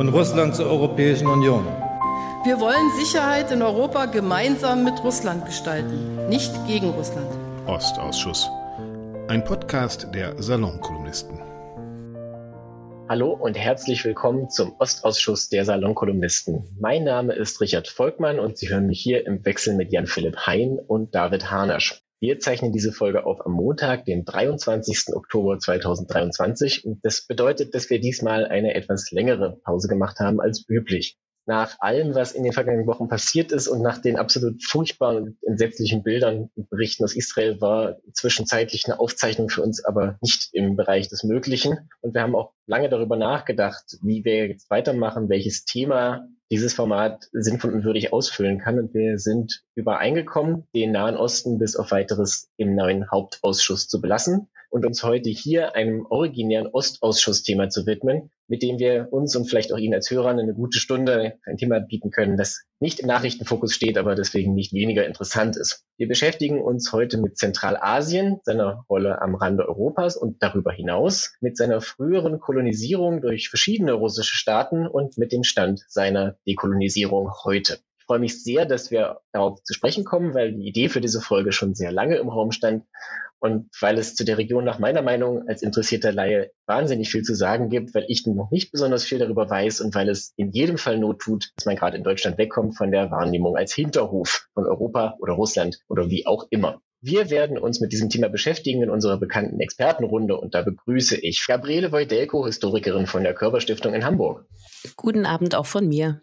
und Russland zur Europäischen Union. Wir wollen Sicherheit in Europa gemeinsam mit Russland gestalten, nicht gegen Russland. Ostausschuss. Ein Podcast der Salonkolumnisten. Hallo und herzlich willkommen zum Ostausschuss der Salonkolumnisten. Mein Name ist Richard Volkmann und Sie hören mich hier im Wechsel mit Jan-Philipp Hein und David Harnasch. Wir zeichnen diese Folge auf am Montag, den 23. Oktober 2023. Und das bedeutet, dass wir diesmal eine etwas längere Pause gemacht haben als üblich. Nach allem, was in den vergangenen Wochen passiert ist und nach den absolut furchtbaren und entsetzlichen Bildern und Berichten aus Israel war zwischenzeitlich eine Aufzeichnung für uns aber nicht im Bereich des Möglichen. Und wir haben auch lange darüber nachgedacht, wie wir jetzt weitermachen, welches Thema dieses Format sinnvoll und würdig ausfüllen kann. Und wir sind übereingekommen, den Nahen Osten bis auf weiteres im neuen Hauptausschuss zu belassen und uns heute hier einem originären Ostausschussthema zu widmen, mit dem wir uns und vielleicht auch Ihnen als Hörern eine gute Stunde ein Thema bieten können, das nicht im Nachrichtenfokus steht, aber deswegen nicht weniger interessant ist. Wir beschäftigen uns heute mit Zentralasien, seiner Rolle am Rande Europas und darüber hinaus, mit seiner früheren Kolonisierung durch verschiedene russische Staaten und mit dem Stand seiner Dekolonisierung heute freue mich sehr, dass wir darauf zu sprechen kommen, weil die Idee für diese Folge schon sehr lange im Raum stand und weil es zu der Region nach meiner Meinung als interessierter Laie wahnsinnig viel zu sagen gibt, weil ich noch nicht besonders viel darüber weiß und weil es in jedem Fall Not tut, dass man gerade in Deutschland wegkommt von der Wahrnehmung als Hinterhof von Europa oder Russland oder wie auch immer. Wir werden uns mit diesem Thema beschäftigen in unserer bekannten Expertenrunde und da begrüße ich Gabriele Wojdelko, Historikerin von der Körperstiftung in Hamburg. Guten Abend auch von mir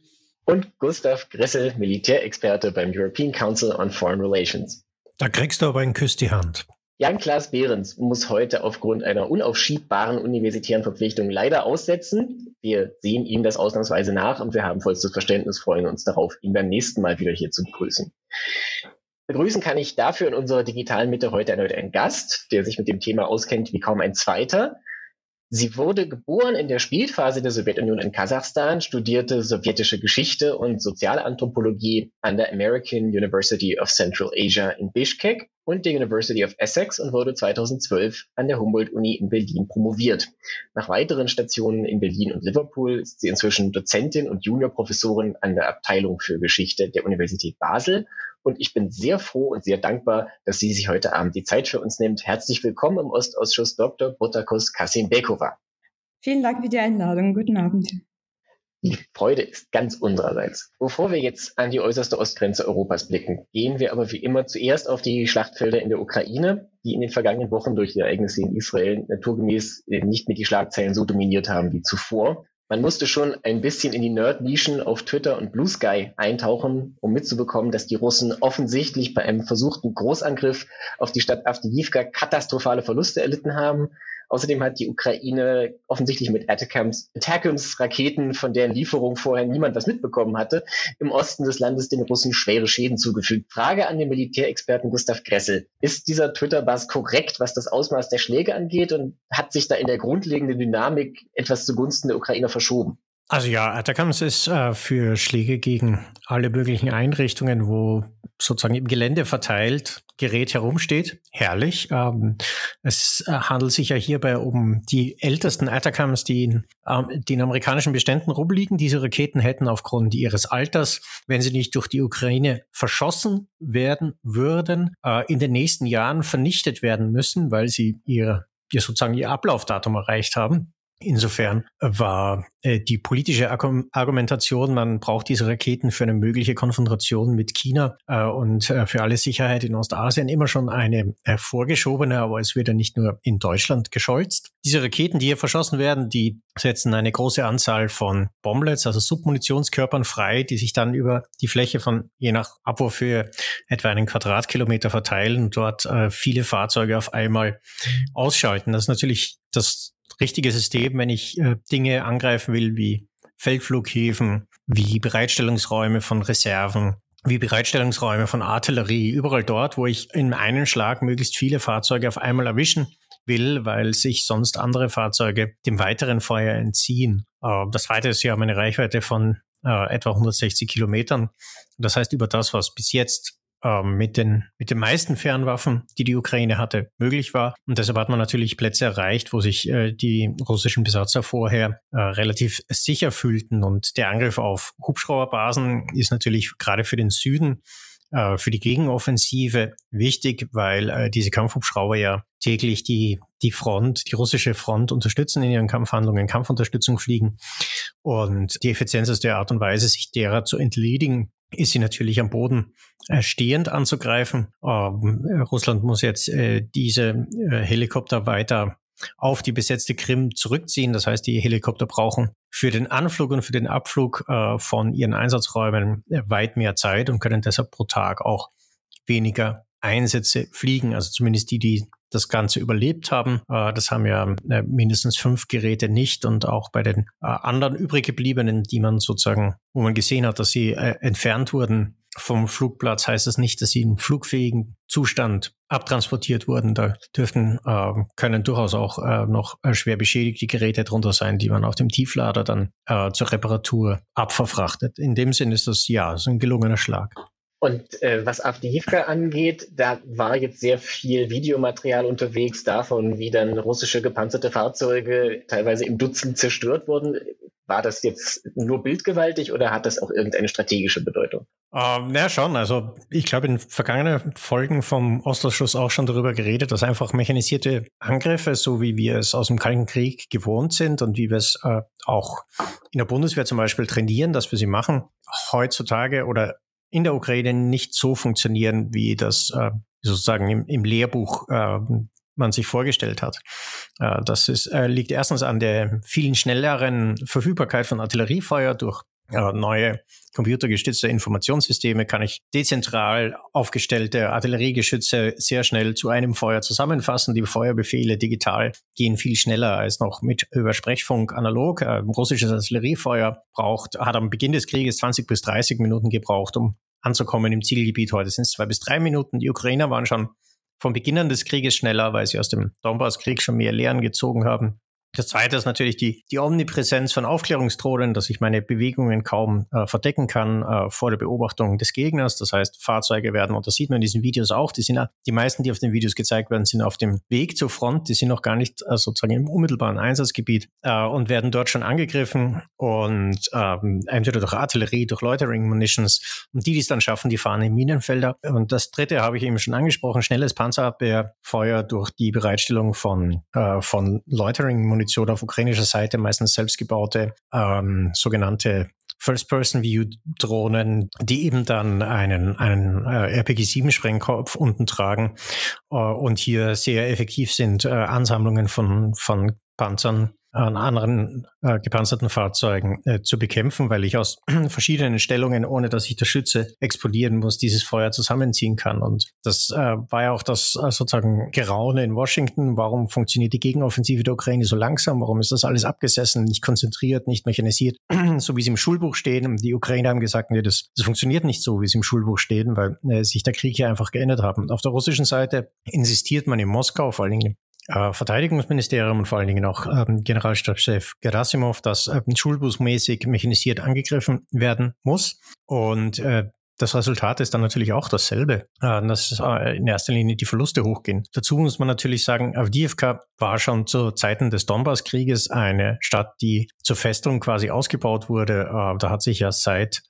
und Gustav Gressel, Militärexperte beim European Council on Foreign Relations. Da kriegst du aber einen Küss die Hand. Jan-Klaas Behrens muss heute aufgrund einer unaufschiebbaren universitären Verpflichtung leider aussetzen. Wir sehen ihm das ausnahmsweise nach und wir haben vollstes Verständnis, freuen uns darauf, ihn beim nächsten Mal wieder hier zu begrüßen. Begrüßen kann ich dafür in unserer digitalen Mitte heute erneut einen Gast, der sich mit dem Thema auskennt wie kaum ein zweiter. Sie wurde geboren in der Spätphase der Sowjetunion in Kasachstan, studierte sowjetische Geschichte und Sozialanthropologie an der American University of Central Asia in Bishkek und der University of Essex und wurde 2012 an der Humboldt-Uni in Berlin promoviert. Nach weiteren Stationen in Berlin und Liverpool ist sie inzwischen Dozentin und Juniorprofessorin an der Abteilung für Geschichte der Universität Basel und ich bin sehr froh und sehr dankbar, dass sie sich heute Abend die Zeit für uns nimmt. Herzlich willkommen im Ostausschuss Dr. Botakus Kasim Bekova. Vielen Dank für die Einladung. Guten Abend. Die Freude ist ganz unsererseits. Bevor wir jetzt an die äußerste Ostgrenze Europas blicken, gehen wir aber wie immer zuerst auf die Schlachtfelder in der Ukraine, die in den vergangenen Wochen durch die Ereignisse in Israel naturgemäß nicht mehr die Schlagzeilen so dominiert haben wie zuvor. Man musste schon ein bisschen in die Nerd-Nischen auf Twitter und Blue Sky eintauchen, um mitzubekommen, dass die Russen offensichtlich bei einem versuchten Großangriff auf die Stadt Avdiivka katastrophale Verluste erlitten haben Außerdem hat die Ukraine offensichtlich mit Atacams, Attackams Raketen, von deren Lieferung vorher niemand was mitbekommen hatte, im Osten des Landes den Russen schwere Schäden zugefügt. Frage an den Militärexperten Gustav Gressel. Ist dieser Twitter-Bass korrekt, was das Ausmaß der Schläge angeht und hat sich da in der grundlegenden Dynamik etwas zugunsten der Ukrainer verschoben? Also ja, Atacams ist äh, für Schläge gegen alle möglichen Einrichtungen, wo sozusagen im Gelände verteilt Gerät herumsteht. Herrlich. Ähm, es äh, handelt sich ja hierbei um die ältesten Atacams, die in, ähm, die in amerikanischen Beständen rumliegen. Diese Raketen hätten aufgrund ihres Alters, wenn sie nicht durch die Ukraine verschossen werden würden, äh, in den nächsten Jahren vernichtet werden müssen, weil sie ihr, ihr sozusagen ihr Ablaufdatum erreicht haben. Insofern war äh, die politische Argumentation, man braucht diese Raketen für eine mögliche Konfrontation mit China äh, und äh, für alle Sicherheit in Ostasien immer schon eine äh, vorgeschobene, aber es wird ja nicht nur in Deutschland gescholzt. Diese Raketen, die hier verschossen werden, die setzen eine große Anzahl von Bomblets, also Submunitionskörpern frei, die sich dann über die Fläche von je nach Abwurfhöhe etwa einen Quadratkilometer verteilen und dort äh, viele Fahrzeuge auf einmal ausschalten. Das ist natürlich das richtige System, wenn ich äh, Dinge angreifen will wie Feldflughäfen, wie Bereitstellungsräume von Reserven, wie Bereitstellungsräume von Artillerie, überall dort, wo ich in einem Schlag möglichst viele Fahrzeuge auf einmal erwischen will, weil sich sonst andere Fahrzeuge dem weiteren Feuer entziehen. Äh, das zweite ist, ja haben eine Reichweite von äh, etwa 160 Kilometern. Das heißt, über das, was bis jetzt mit, den, mit den meisten Fernwaffen, die die Ukraine hatte, möglich war. Und deshalb hat man natürlich Plätze erreicht, wo sich äh, die russischen Besatzer vorher äh, relativ sicher fühlten. Und der Angriff auf Hubschrauberbasen ist natürlich gerade für den Süden äh, für die Gegenoffensive wichtig, weil äh, diese Kampfhubschrauber ja täglich die, die Front, die russische Front unterstützen in ihren Kampfhandlungen, Kampfunterstützung fliegen. Und die Effizienz ist der Art und Weise, sich derer zu entledigen, ist sie natürlich am Boden äh, stehend anzugreifen. Ähm, Russland muss jetzt äh, diese äh, Helikopter weiter auf die besetzte Krim zurückziehen. Das heißt, die Helikopter brauchen für den Anflug und für den Abflug von ihren Einsatzräumen weit mehr Zeit und können deshalb pro Tag auch weniger Einsätze fliegen. Also zumindest die, die das Ganze überlebt haben. Äh, das haben ja äh, mindestens fünf Geräte nicht und auch bei den äh, anderen übrig gebliebenen, die man sozusagen, wo man gesehen hat, dass sie entfernt wurden vom Flugplatz, heißt das nicht, dass sie in flugfähigen Zustand abtransportiert wurden. Da dürften, können durchaus auch noch schwer beschädigte Geräte drunter sein, die man auf dem Tieflader dann zur Reparatur abverfrachtet. In dem Sinn ist das ja so ein gelungener Schlag. Und äh, was Avdiivka angeht, da war jetzt sehr viel Videomaterial unterwegs davon, wie dann russische gepanzerte Fahrzeuge teilweise im Dutzend zerstört wurden. War das jetzt nur bildgewaltig oder hat das auch irgendeine strategische Bedeutung? Ähm, ja, schon. Also ich glaube, in vergangenen Folgen vom Ostausschuss auch schon darüber geredet, dass einfach mechanisierte Angriffe, so wie wir es aus dem Kalten Krieg gewohnt sind und wie wir es äh, auch in der Bundeswehr zum Beispiel trainieren, dass wir sie machen, heutzutage oder in der Ukraine nicht so funktionieren, wie das äh, sozusagen im, im Lehrbuch äh, man sich vorgestellt hat. Äh, das ist, äh, liegt erstens an der vielen schnelleren Verfügbarkeit von Artilleriefeuer durch neue computergestützte Informationssysteme kann ich dezentral aufgestellte Artilleriegeschütze sehr schnell zu einem Feuer zusammenfassen. Die Feuerbefehle digital gehen viel schneller als noch mit Übersprechfunk analog. Ein äh, russisches Artilleriefeuer braucht, hat am Beginn des Krieges 20 bis 30 Minuten gebraucht, um anzukommen im Zielgebiet. Heute sind es zwei bis drei Minuten. Die Ukrainer waren schon vom Beginn an des Krieges schneller, weil sie aus dem Donbasskrieg schon mehr Lehren gezogen haben. Das zweite ist natürlich die, die Omnipräsenz von Aufklärungsdrohnen, dass ich meine Bewegungen kaum äh, verdecken kann äh, vor der Beobachtung des Gegners. Das heißt, Fahrzeuge werden, und das sieht man in diesen Videos auch, die sind die meisten, die auf den Videos gezeigt werden, sind auf dem Weg zur Front, die sind noch gar nicht äh, sozusagen im unmittelbaren Einsatzgebiet äh, und werden dort schon angegriffen und ähm, entweder durch Artillerie, durch Loitering Munitions und die, die es dann schaffen, die fahren in Minenfelder. Und das dritte habe ich eben schon angesprochen, schnelles Panzerabwehrfeuer durch die Bereitstellung von, äh, von Loitering Munitions Munition auf ukrainischer Seite, meistens selbstgebaute ähm, sogenannte First-Person-View-Drohnen, die eben dann einen, einen äh, RPG-7-Sprengkopf unten tragen äh, und hier sehr effektiv sind, äh, Ansammlungen von, von Panzern an anderen äh, gepanzerten Fahrzeugen äh, zu bekämpfen, weil ich aus verschiedenen Stellungen, ohne dass ich der Schütze explodieren muss, dieses Feuer zusammenziehen kann. Und das äh, war ja auch das äh, sozusagen Geraune in Washington. Warum funktioniert die Gegenoffensive der Ukraine so langsam? Warum ist das alles abgesessen, nicht konzentriert, nicht mechanisiert, so wie es im Schulbuch steht? Die Ukrainer haben gesagt, nee, das, das funktioniert nicht so, wie es im Schulbuch steht, weil äh, sich der Krieg hier einfach geändert haben. Auf der russischen Seite insistiert man in Moskau, vor allen Dingen äh, Verteidigungsministerium und vor allen Dingen auch ähm, Generalstabschef Gerasimov, dass äh, schulbusmäßig mechanisiert angegriffen werden muss. Und äh, das Resultat ist dann natürlich auch dasselbe, äh, dass in erster Linie die Verluste hochgehen. Dazu muss man natürlich sagen, Avdiivka war schon zu Zeiten des Donbass-Krieges eine Stadt, die zur Festung quasi ausgebaut wurde. Da hat sich ja seit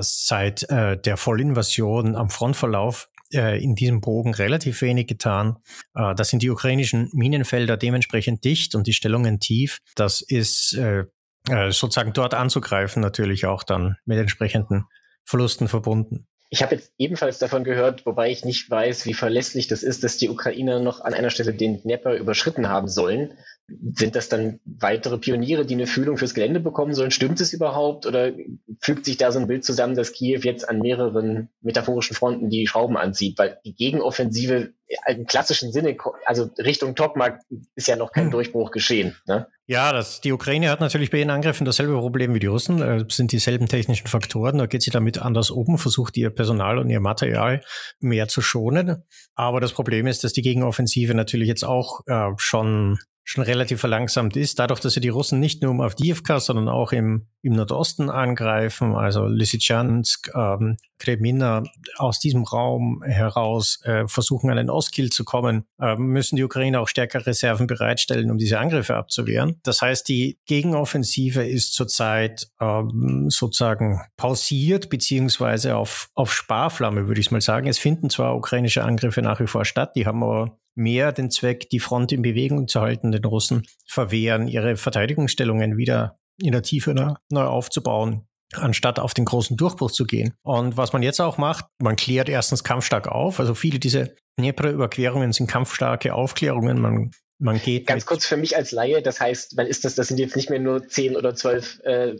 seit der Vollinvasion am Frontverlauf äh, in diesem Bogen relativ wenig getan. Äh, das sind die ukrainischen Minenfelder dementsprechend dicht und die Stellungen tief. Das ist äh, sozusagen dort anzugreifen natürlich auch dann mit entsprechenden Verlusten verbunden. Ich habe jetzt ebenfalls davon gehört, wobei ich nicht weiß, wie verlässlich das ist, dass die Ukrainer noch an einer Stelle den Dnepr überschritten haben sollen. Sind das dann weitere Pioniere, die eine Fühlung fürs Gelände bekommen sollen? Stimmt es überhaupt? Oder fügt sich da so ein Bild zusammen, dass Kiew jetzt an mehreren metaphorischen Fronten die Schrauben anzieht? Weil die Gegenoffensive im klassischen Sinne, also Richtung Tokmak ist ja noch kein hm. Durchbruch geschehen. Ne? Ja, das, die Ukraine hat natürlich bei ihren Angriffen dasselbe Problem wie die Russen, äh, sind dieselben technischen Faktoren. Da geht sie damit anders oben, versucht ihr Personal und ihr Material mehr zu schonen. Aber das Problem ist, dass die Gegenoffensive natürlich jetzt auch äh, schon schon relativ verlangsamt ist, dadurch, dass sie die Russen nicht nur um Avdiivka, sondern auch im, im Nordosten angreifen, also Lysychansk, ähm, Kremina, aus diesem Raum heraus äh, versuchen, an den Ostkill zu kommen, äh, müssen die Ukrainer auch stärker Reserven bereitstellen, um diese Angriffe abzuwehren. Das heißt, die Gegenoffensive ist zurzeit ähm, sozusagen pausiert, beziehungsweise auf, auf Sparflamme, würde ich mal sagen. Es finden zwar ukrainische Angriffe nach wie vor statt, die haben aber mehr den Zweck, die Front in Bewegung zu halten. Den Russen verwehren, ihre Verteidigungsstellungen wieder in der Tiefe neu aufzubauen anstatt auf den großen Durchbruch zu gehen. Und was man jetzt auch macht, man klärt erstens kampfstark auf. Also viele dieser Dnepr-Überquerungen sind kampfstarke Aufklärungen. Man man geht Ganz kurz für mich als Laie, das heißt, wann ist das, das sind jetzt nicht mehr nur 10 oder 12 äh,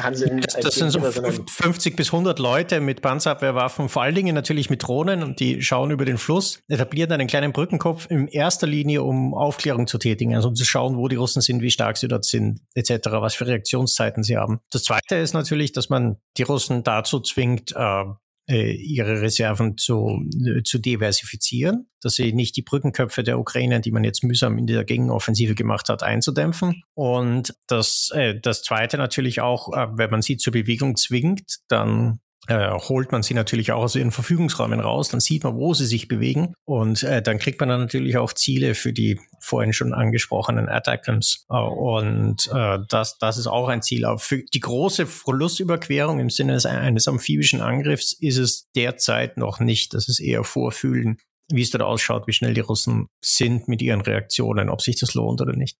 Hanseln. Das, das sind so 50 bis 100 Leute mit Panzerabwehrwaffen, vor allen Dingen natürlich mit Drohnen und die schauen über den Fluss, etablieren einen kleinen Brückenkopf in erster Linie, um Aufklärung zu tätigen, also um zu schauen, wo die Russen sind, wie stark sie dort sind, etc., was für Reaktionszeiten sie haben. Das zweite ist natürlich, dass man die Russen dazu zwingt, äh, äh, ihre Reserven zu, äh, zu diversifizieren, dass sie nicht die Brückenköpfe der Ukraine, die man jetzt mühsam in der Gegenoffensive gemacht hat, einzudämpfen. Und das, äh, das Zweite natürlich auch, äh, wenn man sie zur Bewegung zwingt, dann äh, holt man sie natürlich auch aus ihren Verfügungsräumen raus, dann sieht man, wo sie sich bewegen und äh, dann kriegt man dann natürlich auch Ziele für die vorhin schon angesprochenen Attackams äh, und äh, das, das ist auch ein Ziel. Aber für die große Verlustüberquerung im Sinne eines, eines amphibischen Angriffs ist es derzeit noch nicht. Das ist eher Vorfühlen, wie es dort ausschaut, wie schnell die Russen sind mit ihren Reaktionen, ob sich das lohnt oder nicht.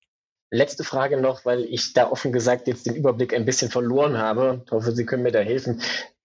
Letzte Frage noch, weil ich da offen gesagt jetzt den Überblick ein bisschen verloren habe. Ich hoffe, Sie können mir da helfen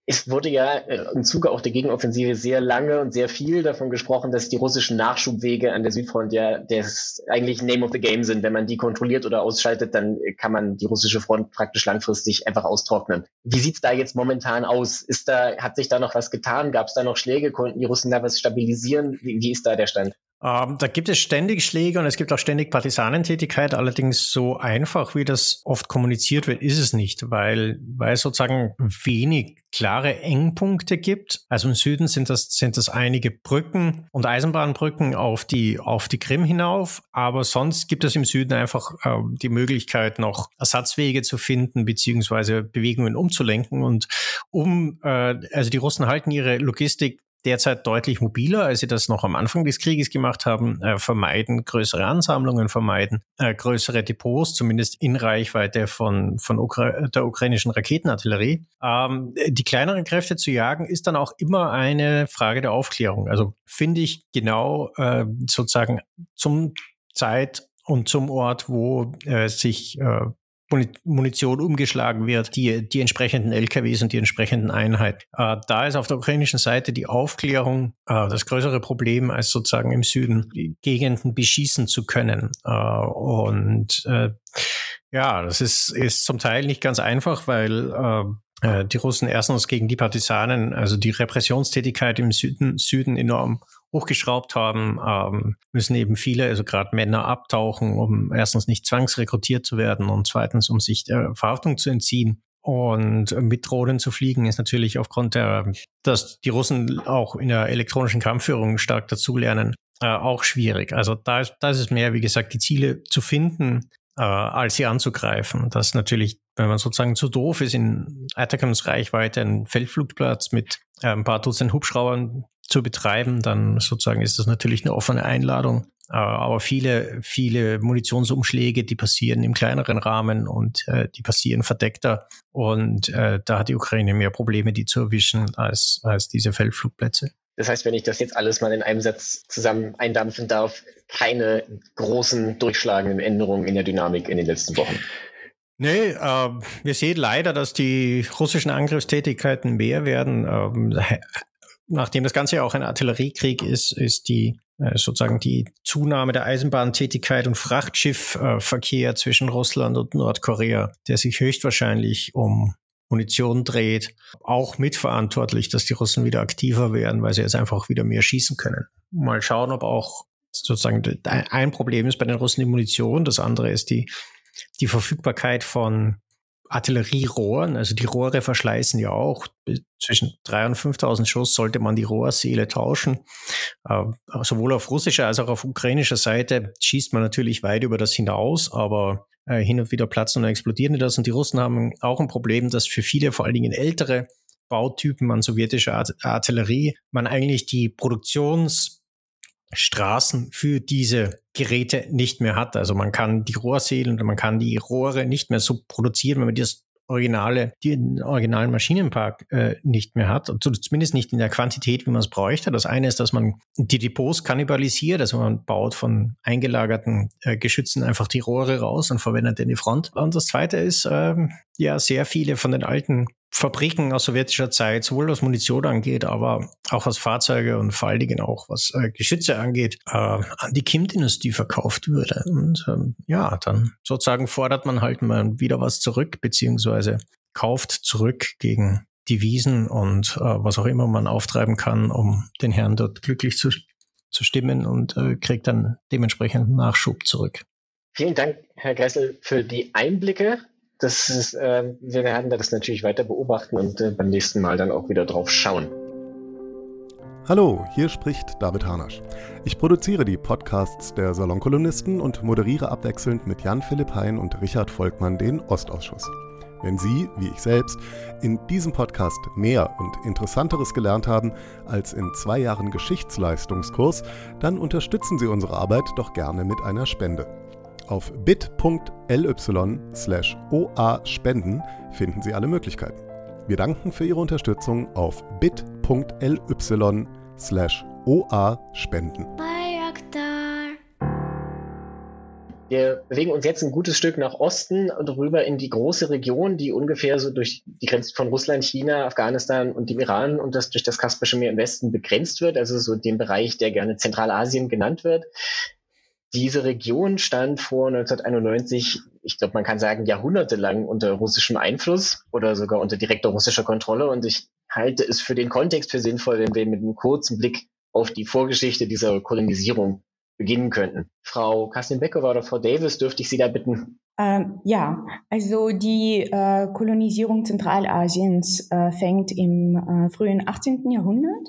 es wurde ja äh, im Zuge auch der Gegenoffensive sehr lange und sehr viel davon gesprochen, dass die russischen Nachschubwege an der Südfront ja das eigentlich Name of the Game sind. Wenn man die kontrolliert oder ausschaltet, dann kann man die russische Front praktisch langfristig einfach austrocknen. Wie sieht's da jetzt momentan aus? Ist da, hat sich da noch was getan? Gab es da noch Schläge? Konnten die Russen da was stabilisieren? Wie, wie ist da der Stand? Ähm, da gibt es ständig Schläge und es gibt auch ständig Partisanentätigkeit. Allerdings so einfach, wie das oft kommuniziert wird, ist es nicht, weil, weil es sozusagen wenig klare Engpunkte gibt. Also im Süden sind das, sind das einige Brücken und Eisenbahnbrücken auf die, auf die Krim hinauf. Aber sonst gibt es im Süden einfach äh, die Möglichkeit, noch Ersatzwege zu finden, beziehungsweise Bewegungen umzulenken. Und um, äh, also die Russen halten ihre Logistik derzeit deutlich mobiler, als sie das noch am Anfang des Krieges gemacht haben, äh, vermeiden größere Ansammlungen, vermeiden äh, größere Depots, zumindest in Reichweite von, von Ukra der ukrainischen Raketenartillerie. Ähm, die kleineren Kräfte zu jagen, ist dann auch immer eine Frage der Aufklärung. Also finde ich genau äh, sozusagen zum Zeit und zum Ort, wo äh, sich äh, Munition umgeschlagen wird, die, die entsprechenden LKWs und die entsprechenden Einheiten. Äh, da ist auf der ukrainischen Seite die Aufklärung äh, das größere Problem, als sozusagen im Süden Gegenden beschießen zu können. Äh, und äh, ja, das ist, ist zum Teil nicht ganz einfach, weil äh, äh, die Russen erstens gegen die Partisanen, also die Repressionstätigkeit im Süden, Süden enorm hochgeschraubt haben, ähm, müssen eben viele, also gerade Männer, abtauchen, um erstens nicht zwangsrekrutiert zu werden und zweitens, um sich der Verhaftung zu entziehen. Und mit Drohnen zu fliegen ist natürlich aufgrund der, dass die Russen auch in der elektronischen Kampfführung stark dazulernen, äh, auch schwierig. Also da ist, da ist es mehr, wie gesagt, die Ziele zu finden, äh, als sie anzugreifen. Das ist natürlich, wenn man sozusagen zu doof ist, in Atacams Reichweite einen Feldflugplatz mit äh, ein paar Dutzend Hubschraubern zu betreiben, dann sozusagen ist das natürlich eine offene Einladung. Äh, aber viele, viele Munitionsumschläge, die passieren im kleineren Rahmen und äh, die passieren verdeckter. Und äh, da hat die Ukraine mehr Probleme, die zu erwischen, als, als diese Feldflugplätze. Das heißt, wenn ich das jetzt alles mal in einem Satz zusammen eindampfen darf, keine großen durchschlagenden Änderungen in der Dynamik in den letzten Wochen. Nee, äh, wir sehen leider, dass die russischen Angriffstätigkeiten mehr werden. Ähm, nachdem das Ganze ja auch ein Artilleriekrieg ist, ist die äh, sozusagen die Zunahme der Eisenbahntätigkeit und Frachtschiffverkehr zwischen Russland und Nordkorea, der sich höchstwahrscheinlich um Munition dreht, auch mitverantwortlich, dass die Russen wieder aktiver werden, weil sie jetzt einfach wieder mehr schießen können. Mal schauen, ob auch sozusagen ein Problem ist bei den Russen die Munition, das andere ist die, die Verfügbarkeit von Artillerierohren, also die Rohre verschleißen ja auch. Zwischen 3.000 und 5.000 Schuss sollte man die Rohrseele tauschen. Äh, sowohl auf russischer als auch auf ukrainischer Seite schießt man natürlich weit über das hinaus, aber äh, hin und wieder platzen und explodieren das. Und die Russen haben auch ein Problem, dass für viele, vor allen Dingen ältere Bautypen an sowjetischer Artillerie, man eigentlich die Produktionsstraßen für diese Geräte nicht mehr hat. Also man kann die Rohrsälen oder man kann die Rohre nicht mehr so produzieren, wenn man das originale, den originalen Maschinenpark äh, nicht mehr hat, zumindest nicht in der Quantität, wie man es bräuchte. Das eine ist, dass man die Depots kannibalisiert, also man baut von eingelagerten äh, Geschützen einfach die Rohre raus und verwendet in die Front. Und das zweite ist, ähm, ja, sehr viele von den alten Fabriken aus sowjetischer Zeit, sowohl was Munition angeht, aber auch was Fahrzeuge und vor allen Dingen auch was äh, Geschütze angeht, äh, an die Kim-Dynastie verkauft würde. Und ähm, ja, dann sozusagen fordert man halt mal wieder was zurück, beziehungsweise kauft zurück gegen Devisen und äh, was auch immer man auftreiben kann, um den Herrn dort glücklich zu, zu stimmen und äh, kriegt dann dementsprechend Nachschub zurück. Vielen Dank, Herr Gressel, für die Einblicke das ist, äh, wir werden das natürlich weiter beobachten und äh, beim nächsten Mal dann auch wieder drauf schauen. Hallo, hier spricht David Harnasch. Ich produziere die Podcasts der Salonkolumnisten und moderiere abwechselnd mit Jan-Philipp Hein und Richard Volkmann den Ostausschuss. Wenn Sie, wie ich selbst, in diesem Podcast mehr und Interessanteres gelernt haben als in zwei Jahren Geschichtsleistungskurs, dann unterstützen Sie unsere Arbeit doch gerne mit einer Spende. Auf bit.ly slash oa-spenden finden Sie alle Möglichkeiten. Wir danken für Ihre Unterstützung auf bit.ly slash oa-spenden. Wir bewegen uns jetzt ein gutes Stück nach Osten und rüber in die große Region, die ungefähr so durch die Grenze von Russland, China, Afghanistan und dem Iran und das durch das Kaspische Meer im Westen begrenzt wird, also so den Bereich, der gerne Zentralasien genannt wird. Diese Region stand vor 1991, ich glaube, man kann sagen, jahrhundertelang unter russischem Einfluss oder sogar unter direkter russischer Kontrolle. Und ich halte es für den Kontext für sinnvoll, wenn wir mit einem kurzen Blick auf die Vorgeschichte dieser Kolonisierung beginnen könnten. Frau Kassin-Beckova oder Frau Davis, dürfte ich Sie da bitten? Ähm, ja, also die äh, Kolonisierung Zentralasiens äh, fängt im äh, frühen 18. Jahrhundert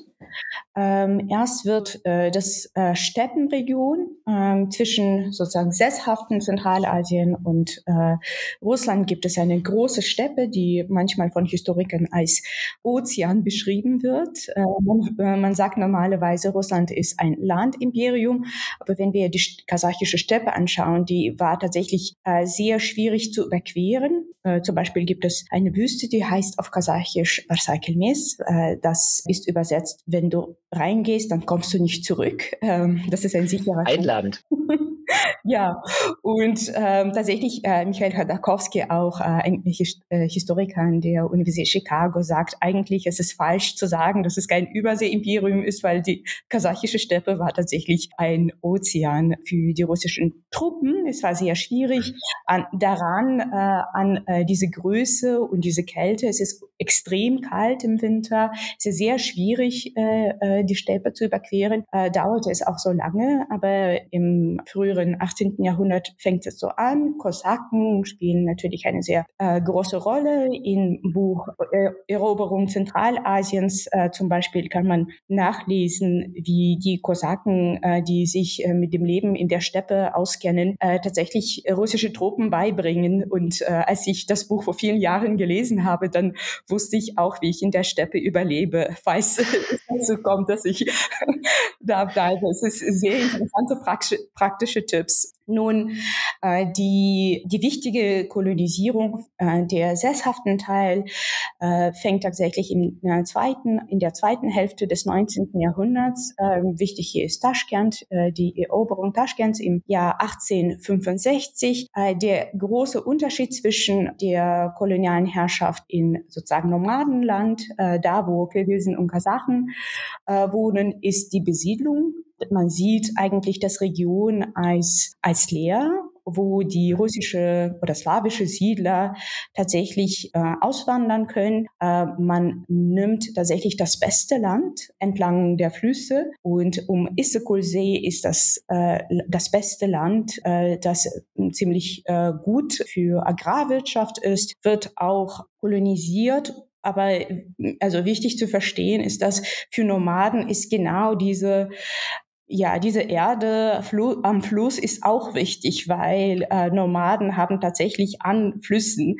ähm, erst wird äh, das äh, Steppenregion ähm, zwischen sozusagen sesshaften Zentralasien und äh, Russland gibt es eine große Steppe, die manchmal von Historikern als Ozean beschrieben wird. Äh, man, äh, man, sagt normalerweise, Russland ist ein Landimperium, aber wenn wir die kasachische Steppe anschauen, die war tatsächlich äh, sehr schwierig zu überqueren. Äh, zum Beispiel gibt es eine Wüste, die heißt auf Kasachisch Arsakelmes. Äh, das ist übersetzt, wenn du reingehst, dann kommst du nicht zurück. Ähm, das ist ein sicherer. Einladend. ja, und ähm, tatsächlich, äh, Michael Chodakowski, auch äh, ein His äh, Historiker an der Universität Chicago, sagt eigentlich, es ist falsch zu sagen, dass es kein Überseeimperium ist, weil die kasachische Steppe war tatsächlich ein Ozean für die russischen Truppen. Es war sehr schwierig an, daran, äh, an äh, diese Größe und diese Kälte. Es ist extrem kalt im Winter. Es ist sehr schwierig, äh, äh die Steppe zu überqueren. Äh, dauerte es auch so lange, aber im früheren 18. Jahrhundert fängt es so an. Kosaken spielen natürlich eine sehr äh, große Rolle. Im Buch äh, Eroberung Zentralasiens äh, zum Beispiel kann man nachlesen, wie die Kosaken, die sich mit dem Leben in der Steppe auskennen, tatsächlich russische Truppen beibringen. Und als ich das Buch vor vielen Jahren gelesen habe, dann wusste ich auch, wie ich in der Steppe überlebe, falls es dazu kommt, dass ich da bleibe. Es ist sehr interessante praktische Tipps. Nun, äh, die, die wichtige Kolonisierung äh, der sesshaften Teil äh, fängt tatsächlich im, äh, zweiten, in der zweiten Hälfte des 19. Jahrhunderts. Äh, wichtig hier ist Taschkent, äh, die Eroberung Taschkents im Jahr 1865. Äh, der große Unterschied zwischen der kolonialen Herrschaft in sozusagen Nomadenland, äh, da wo Kirgisen und Kasachen äh, wohnen, ist die Besiedlung man sieht eigentlich das Region als, als leer wo die russische oder slawische Siedler tatsächlich äh, auswandern können. Äh, man nimmt tatsächlich das beste Land entlang der Flüsse und um Issyk-Kul-See ist das äh, das beste Land, äh, das ziemlich äh, gut für Agrarwirtschaft ist, wird auch kolonisiert aber also wichtig zu verstehen ist, dass für Nomaden ist genau diese ja, diese Erde Flu am Fluss ist auch wichtig, weil äh, Nomaden haben tatsächlich an Flüssen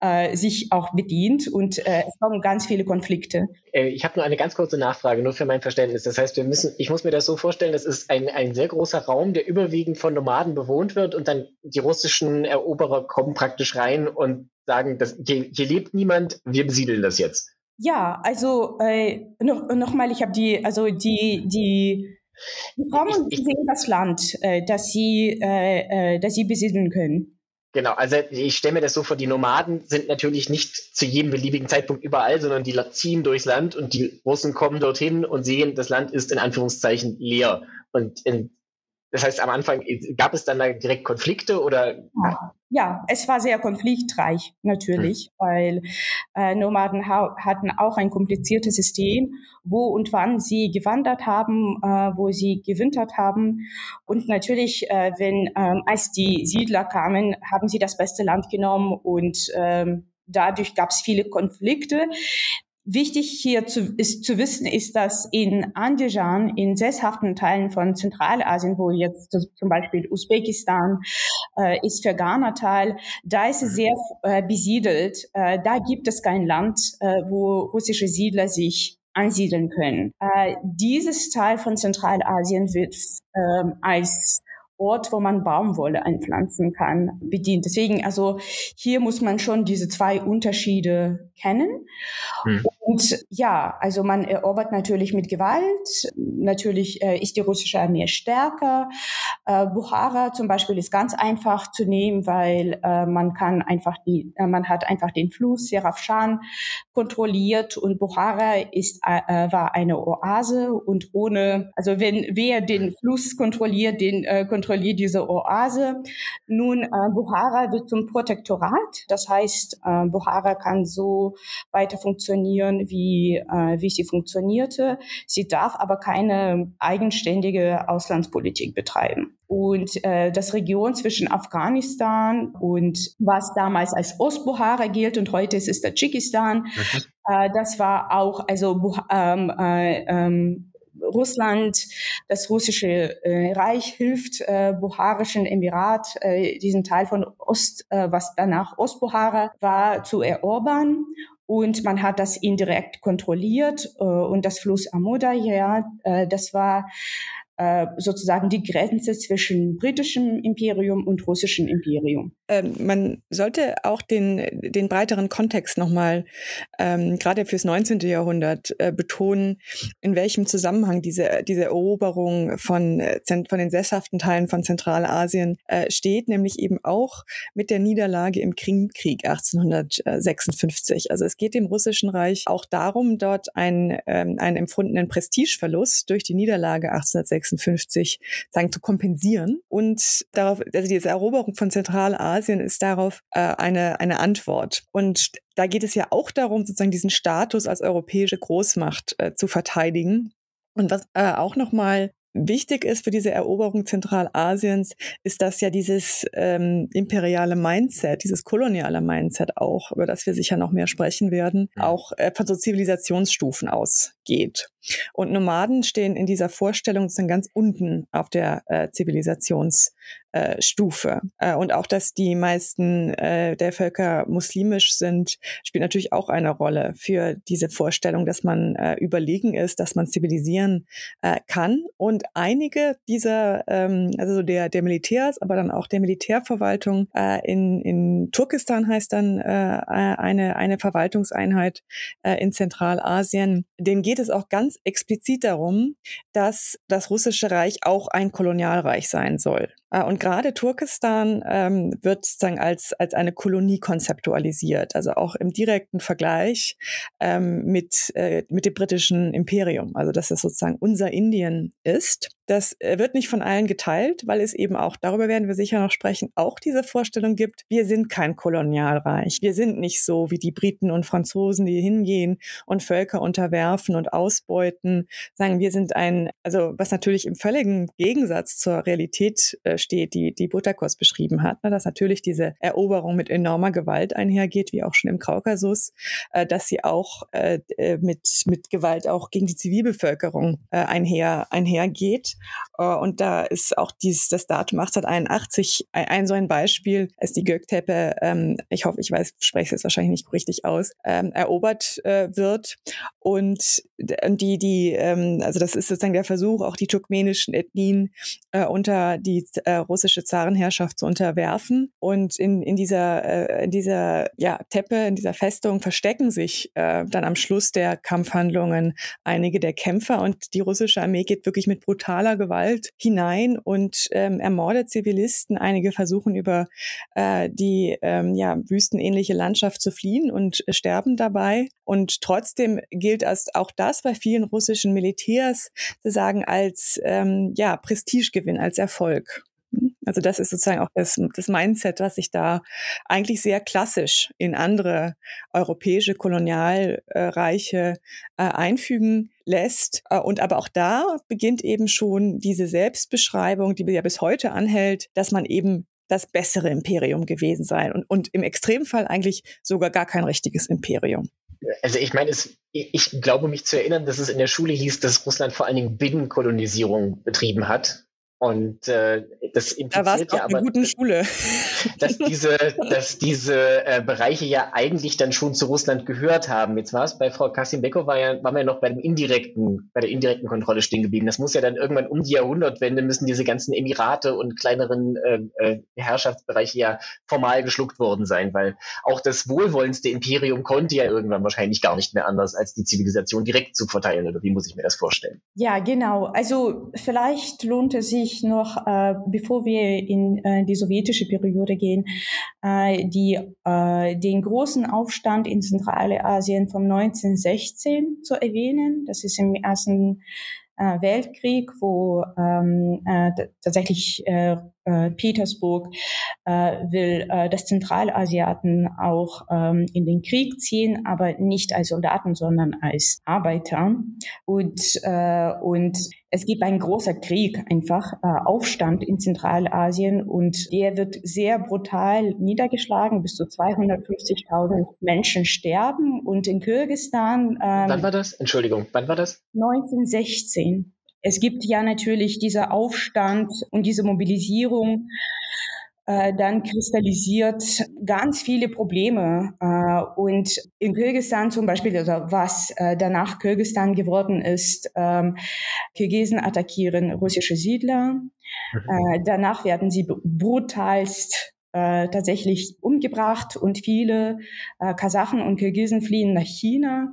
äh, sich auch bedient und äh, es kommen ganz viele Konflikte. Äh, ich habe nur eine ganz kurze Nachfrage, nur für mein Verständnis. Das heißt, wir müssen, ich muss mir das so vorstellen, das ist ein, ein sehr großer Raum, der überwiegend von Nomaden bewohnt wird und dann die russischen Eroberer kommen praktisch rein und sagen, dass hier, hier lebt niemand, wir besiedeln das jetzt. Ja, also äh, noch, noch mal, ich habe die, also die, die die kommen ich, sehen das Land, äh, das sie, äh, äh, das sie besiedeln können. Genau, also ich stelle mir das so vor, die Nomaden sind natürlich nicht zu jedem beliebigen Zeitpunkt überall, sondern die ziehen durchs Land und die Russen kommen dorthin und sehen, das Land ist in Anführungszeichen leer. Und in, das heißt, am Anfang gab es dann da direkt Konflikte oder? Ja, ja es war sehr konfliktreich natürlich, hm. weil äh, Nomaden ha hatten auch ein kompliziertes System, wo und wann sie gewandert haben, äh, wo sie gewintert haben. Und natürlich, äh, wenn ähm, als die Siedler kamen, haben sie das beste Land genommen und ähm, dadurch gab es viele Konflikte. Wichtig hier zu, ist zu wissen, ist, dass in Andijan, in sesshaften Teilen von Zentralasien, wo jetzt zum Beispiel Usbekistan äh, ist Fergana-Tal, da ist es sehr äh, besiedelt. Äh, da gibt es kein Land, äh, wo russische Siedler sich ansiedeln können. Äh, dieses Teil von Zentralasien wird ähm, als Ort, wo man Baumwolle einpflanzen kann, bedient. Deswegen, also hier muss man schon diese zwei Unterschiede kennen. Hm. Und ja, also man erobert natürlich mit Gewalt. Natürlich äh, ist die russische Armee stärker. Äh, Bukhara zum Beispiel ist ganz einfach zu nehmen, weil äh, man kann einfach die, äh, man hat einfach den Fluss Serafshan kontrolliert und Bukhara ist äh, äh, war eine Oase und ohne, also wenn wer den Fluss kontrolliert, den äh, kontrolliert diese Oase. Nun Bukhara wird zum Protektorat, das heißt Bukhara kann so weiter funktionieren wie, äh, wie sie funktionierte. Sie darf aber keine eigenständige Auslandspolitik betreiben. Und äh, das Region zwischen Afghanistan und was damals als Ostbuhara gilt und heute ist es Tadschikistan, mhm. äh, das war auch, also ähm, äh, ähm, Russland, das russische äh, Reich hilft äh, Buharischen Emirat, äh, diesen Teil von Ost, äh, was danach Ostbuhara war, zu erobern und man hat das indirekt kontrolliert äh, und das Fluss Amuda, ja, äh, das war sozusagen die Grenze zwischen britischem Imperium und russischem Imperium. Ähm, man sollte auch den, den breiteren Kontext nochmal, ähm, gerade fürs 19. Jahrhundert, äh, betonen, in welchem Zusammenhang diese, diese Eroberung von, äh, von den sesshaften Teilen von Zentralasien äh, steht, nämlich eben auch mit der Niederlage im Krimkrieg 1856. Also es geht dem Russischen Reich auch darum, dort einen, ähm, einen empfundenen Prestigeverlust durch die Niederlage 1856 sagen, zu kompensieren und darauf, also diese Eroberung von Zentralasien Asien ist darauf äh, eine, eine Antwort. Und da geht es ja auch darum, sozusagen diesen Status als europäische Großmacht äh, zu verteidigen. Und was äh, auch nochmal wichtig ist für diese Eroberung Zentralasiens, ist dass ja dieses ähm, imperiale Mindset, dieses koloniale Mindset auch, über das wir sicher noch mehr sprechen werden, auch äh, von so Zivilisationsstufen ausgeht. Und Nomaden stehen in dieser Vorstellung dann ganz unten auf der äh, Zivilisationsstufe. Äh, und auch, dass die meisten äh, der Völker muslimisch sind, spielt natürlich auch eine Rolle für diese Vorstellung, dass man äh, überlegen ist, dass man zivilisieren äh, kann. Und einige dieser, ähm, also der, der Militärs, aber dann auch der Militärverwaltung äh, in, in Turkestan heißt dann äh, eine, eine Verwaltungseinheit äh, in Zentralasien, denen geht es auch ganz explizit darum, dass das russische Reich auch ein Kolonialreich sein soll. Äh, und gerade Turkestan ähm, wird sozusagen als, als eine Kolonie konzeptualisiert, also auch im direkten Vergleich ähm, mit, äh, mit dem britischen Imperium, also dass es sozusagen unser Indien ist. Das äh, wird nicht von allen geteilt, weil es eben auch, darüber werden wir sicher noch sprechen, auch diese Vorstellung gibt, wir sind kein Kolonialreich. Wir sind nicht so wie die Briten und Franzosen, die hingehen und Völker unterwerfen und ausbeuten. Sagen, wir sind ein, also was natürlich im völligen Gegensatz zur Realität äh, steht, die, die Butterkos beschrieben hat, ne, dass natürlich diese Eroberung mit enormer Gewalt einhergeht, wie auch schon im Kaukasus, äh, dass sie auch äh, äh mit, mit Gewalt auch gegen die Zivilbevölkerung äh, einher, einhergeht. Äh, und da ist auch dieses, das Datum 1881 ein, ein so ein Beispiel, als die Göktepe, ähm, ich hoffe, ich weiß, spreche es jetzt wahrscheinlich nicht richtig aus, ähm, erobert äh, wird. Und die, die, ähm, also das ist sozusagen der Versuch, auch die turkmenischen Ethnien unter die russische Zarenherrschaft zu unterwerfen. Und in, in dieser, äh, in dieser ja, Teppe, in dieser Festung verstecken sich äh, dann am Schluss der Kampfhandlungen einige der Kämpfer und die russische Armee geht wirklich mit brutaler Gewalt hinein und ähm, ermordet Zivilisten. Einige versuchen über äh, die ähm, ja, wüstenähnliche Landschaft zu fliehen und sterben dabei. Und trotzdem gilt als auch das bei vielen russischen Militärs zu sagen als ähm, ja, Prestigegewinn, als Erfolg. Also das ist sozusagen auch das, das Mindset, was sich da eigentlich sehr klassisch in andere europäische Kolonialreiche äh, einfügen lässt. Äh, und aber auch da beginnt eben schon diese Selbstbeschreibung, die ja bis heute anhält, dass man eben das bessere Imperium gewesen sei und, und im Extremfall eigentlich sogar gar kein richtiges Imperium. Also ich meine, es, ich glaube mich zu erinnern, dass es in der Schule hieß, dass Russland vor allen Dingen Binnenkolonisierung betrieben hat. Und äh, das impliziert da ja aber, guten Schule. dass diese, dass diese äh, Bereiche ja eigentlich dann schon zu Russland gehört haben. Jetzt war es bei Frau Kassimbeko war ja, waren wir ja noch bei dem indirekten, bei der indirekten Kontrolle stehen geblieben. Das muss ja dann irgendwann um die Jahrhundertwende müssen diese ganzen Emirate und kleineren äh, äh, Herrschaftsbereiche ja formal geschluckt worden sein, weil auch das wohlwollendste Imperium konnte ja irgendwann wahrscheinlich gar nicht mehr anders, als die Zivilisation direkt zu verteilen. Oder wie muss ich mir das vorstellen? Ja, genau. Also vielleicht lohnt es sich noch, äh, bevor wir in äh, die sowjetische Periode gehen, äh, die, äh, den großen Aufstand in Zentralasien vom 1916 zu erwähnen. Das ist im ersten äh, Weltkrieg, wo ähm, äh, tatsächlich äh, äh, Petersburg äh, will, äh, dass Zentralasiaten auch ähm, in den Krieg ziehen, aber nicht als Soldaten, sondern als Arbeiter. Und, äh, und es gibt einen großen Krieg, einfach äh, Aufstand in Zentralasien und der wird sehr brutal niedergeschlagen. Bis zu 250.000 Menschen sterben und in Kirgisistan. Ähm, wann war das? Entschuldigung, wann war das? 1916. Es gibt ja natürlich dieser Aufstand und diese Mobilisierung äh, dann kristallisiert ganz viele Probleme. Äh, und in Kirgisistan zum Beispiel, also was äh, danach Kirgisistan geworden ist, ähm, Kirgisen attackieren russische Siedler. Mhm. Äh, danach werden sie brutalst äh, tatsächlich umgebracht und viele äh, Kasachen und Kirgisen fliehen nach China.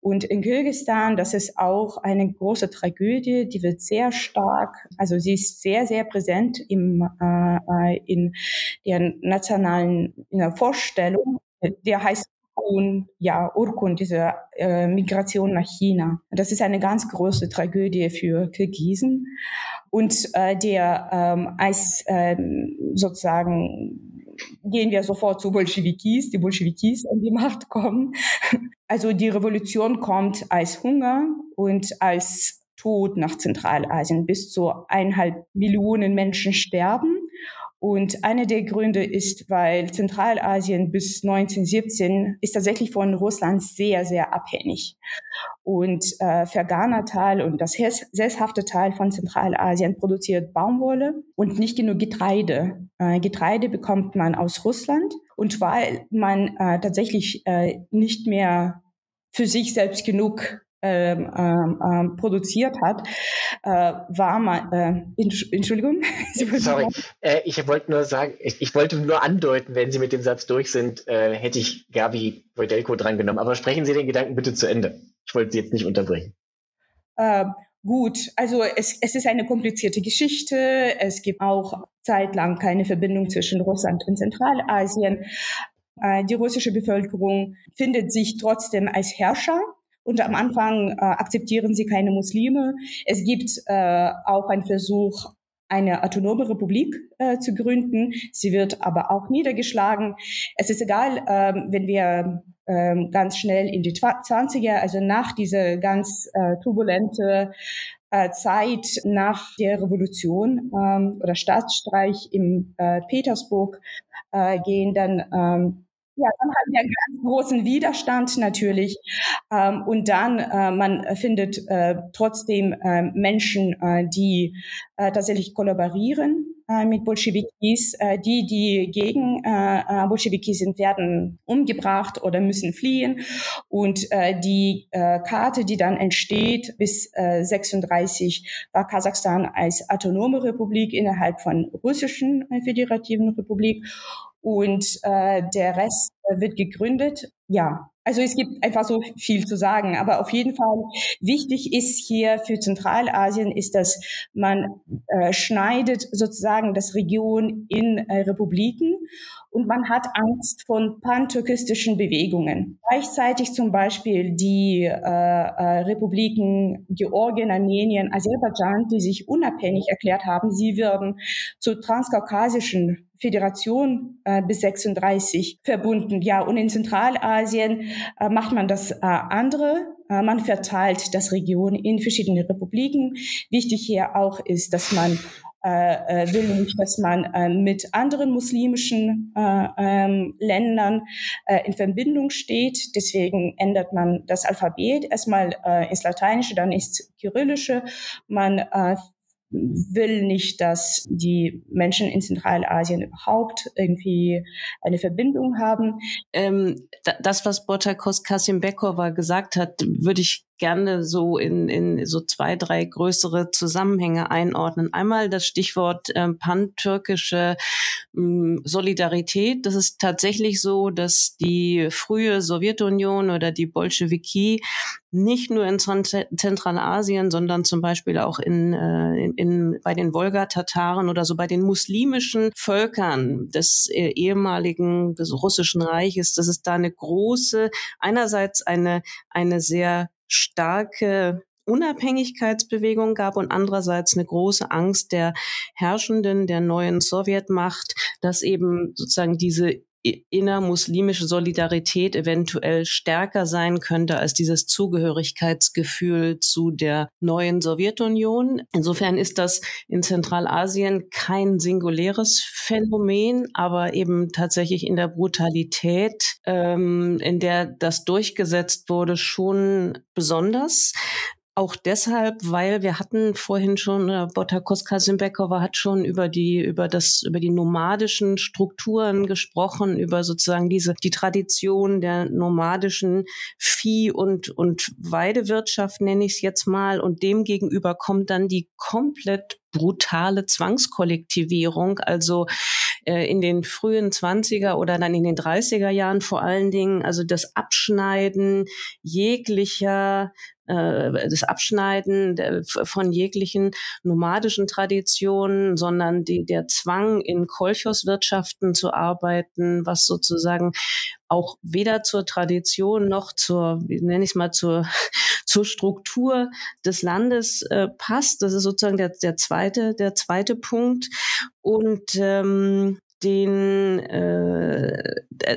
Und in Kirgisistan, das ist auch eine große Tragödie, die wird sehr stark, also sie ist sehr, sehr präsent im, äh, äh in der nationalen in der Vorstellung. Der heißt und ja, Urkund, diese äh, Migration nach China. Das ist eine ganz große Tragödie für Kirgisen. Und äh, der ähm, als ähm, sozusagen gehen wir sofort zu Bolschewikis, die Bolschewikis an die Macht kommen. Also die Revolution kommt als Hunger und als Tod nach Zentralasien. Bis zu eineinhalb Millionen Menschen sterben. Und einer der Gründe ist, weil Zentralasien bis 1917 ist tatsächlich von Russland sehr, sehr abhängig. Und äh, Fergana-Tal und das sesshafte Teil von Zentralasien produziert Baumwolle und nicht genug Getreide. Äh, Getreide bekommt man aus Russland. Und weil man äh, tatsächlich äh, nicht mehr für sich selbst genug ähm, ähm, ähm, produziert hat, äh, war man, äh, Entschuldigung. Sorry, äh, ich wollte nur sagen, ich, ich, wollte nur andeuten, wenn Sie mit dem Satz durch sind, äh, hätte ich Gabi Wojdelko drangenommen. Aber sprechen Sie den Gedanken bitte zu Ende. Ich wollte Sie jetzt nicht unterbrechen. Äh, Gut, also es, es ist eine komplizierte Geschichte. Es gibt auch zeitlang keine Verbindung zwischen Russland und Zentralasien. Äh, die russische Bevölkerung findet sich trotzdem als Herrscher. Und am Anfang äh, akzeptieren sie keine Muslime. Es gibt äh, auch einen Versuch, eine autonome Republik äh, zu gründen. Sie wird aber auch niedergeschlagen. Es ist egal, ähm, wenn wir ähm, ganz schnell in die 20er, also nach dieser ganz äh, turbulente äh, Zeit nach der Revolution ähm, oder Staatsstreich im äh, Petersburg äh, gehen, dann ähm, ja, dann haben wir einen ganz großen Widerstand natürlich. Ähm, und dann, äh, man findet äh, trotzdem äh, Menschen, die äh, tatsächlich kollaborieren äh, mit Bolschewikis. Äh, die, die gegen äh, Bolschewiki sind, werden umgebracht oder müssen fliehen. Und die Karte, die dann entsteht bis äh, 36, war Kasachstan als autonome Republik innerhalb von russischen föderativen Republik und äh, der Rest äh, wird gegründet. Ja, also es gibt einfach so viel zu sagen, aber auf jeden Fall wichtig ist hier für Zentralasien ist, dass man äh, schneidet sozusagen das Region in äh, Republiken und man hat Angst von pantürkistischen Bewegungen. Gleichzeitig zum Beispiel die äh, äh, Republiken Georgien, Armenien, Aserbaidschan, die sich unabhängig erklärt haben, sie würden zur transkaukasischen Föderation äh, bis 36 verbunden. Ja, und in Zentralasien äh, macht man das äh, andere. Äh, man verteilt das Region in verschiedene Republiken. Wichtig hier auch ist, dass man äh, äh, will nicht, dass man äh, mit anderen muslimischen äh, ähm, Ländern in Verbindung steht. Deswegen ändert man das Alphabet erstmal ins Lateinische, dann ins Kyrillische. Man äh, will nicht, dass die Menschen in Zentralasien überhaupt irgendwie eine Verbindung haben. Ähm, das, was Botakos Kasimbekova gesagt hat, würde ich gerne so in, in so zwei, drei größere Zusammenhänge einordnen. Einmal das Stichwort äh, pantürkische ähm, Solidarität. Das ist tatsächlich so, dass die frühe Sowjetunion oder die Bolschewiki nicht nur in Zentralasien, sondern zum Beispiel auch in, äh, in, in bei den Wolga-Tataren oder so bei den muslimischen Völkern des äh, ehemaligen des russischen Reiches, dass es da eine große, einerseits eine, eine sehr starke Unabhängigkeitsbewegung gab und andererseits eine große Angst der Herrschenden, der neuen Sowjetmacht, dass eben sozusagen diese innermuslimische Solidarität eventuell stärker sein könnte als dieses Zugehörigkeitsgefühl zu der neuen Sowjetunion. Insofern ist das in Zentralasien kein singuläres Phänomen, aber eben tatsächlich in der Brutalität, ähm, in der das durchgesetzt wurde, schon besonders. Auch deshalb, weil wir hatten vorhin schon, äh, Botakos Kasimbekova hat schon über die, über das, über die nomadischen Strukturen gesprochen, über sozusagen diese, die Tradition der nomadischen Vieh- und, und Weidewirtschaft, nenne ich es jetzt mal. Und dem gegenüber kommt dann die komplett brutale Zwangskollektivierung, also äh, in den frühen 20er oder dann in den 30er Jahren vor allen Dingen, also das Abschneiden jeglicher äh, das Abschneiden von jeglichen nomadischen Traditionen, sondern die, der Zwang, in Kolchoswirtschaften zu arbeiten, was sozusagen auch weder zur Tradition noch zur, nenne ich es mal, zur, zur Struktur des Landes äh, passt. Das ist sozusagen der, der zweite, der zweite Punkt. Und ähm, den, äh,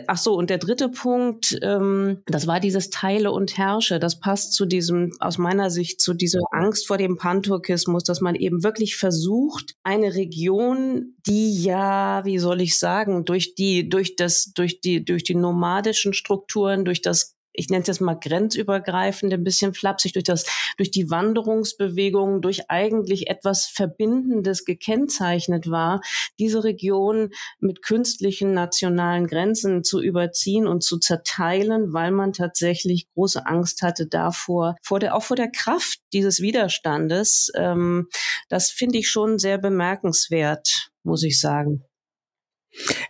ach so, und der dritte Punkt, ähm, das war dieses Teile und Herrsche. Das passt zu diesem, aus meiner Sicht, zu dieser Angst vor dem Panturkismus, dass man eben wirklich versucht, eine Region, die ja, wie soll ich sagen, durch die, durch das, durch die, durch die nomadischen Strukturen, durch das ich nenne es jetzt mal grenzübergreifend, ein bisschen flapsig, durch das, durch die Wanderungsbewegung, durch eigentlich etwas Verbindendes gekennzeichnet war, diese Region mit künstlichen nationalen Grenzen zu überziehen und zu zerteilen, weil man tatsächlich große Angst hatte davor, vor der, auch vor der Kraft dieses Widerstandes. Ähm, das finde ich schon sehr bemerkenswert, muss ich sagen.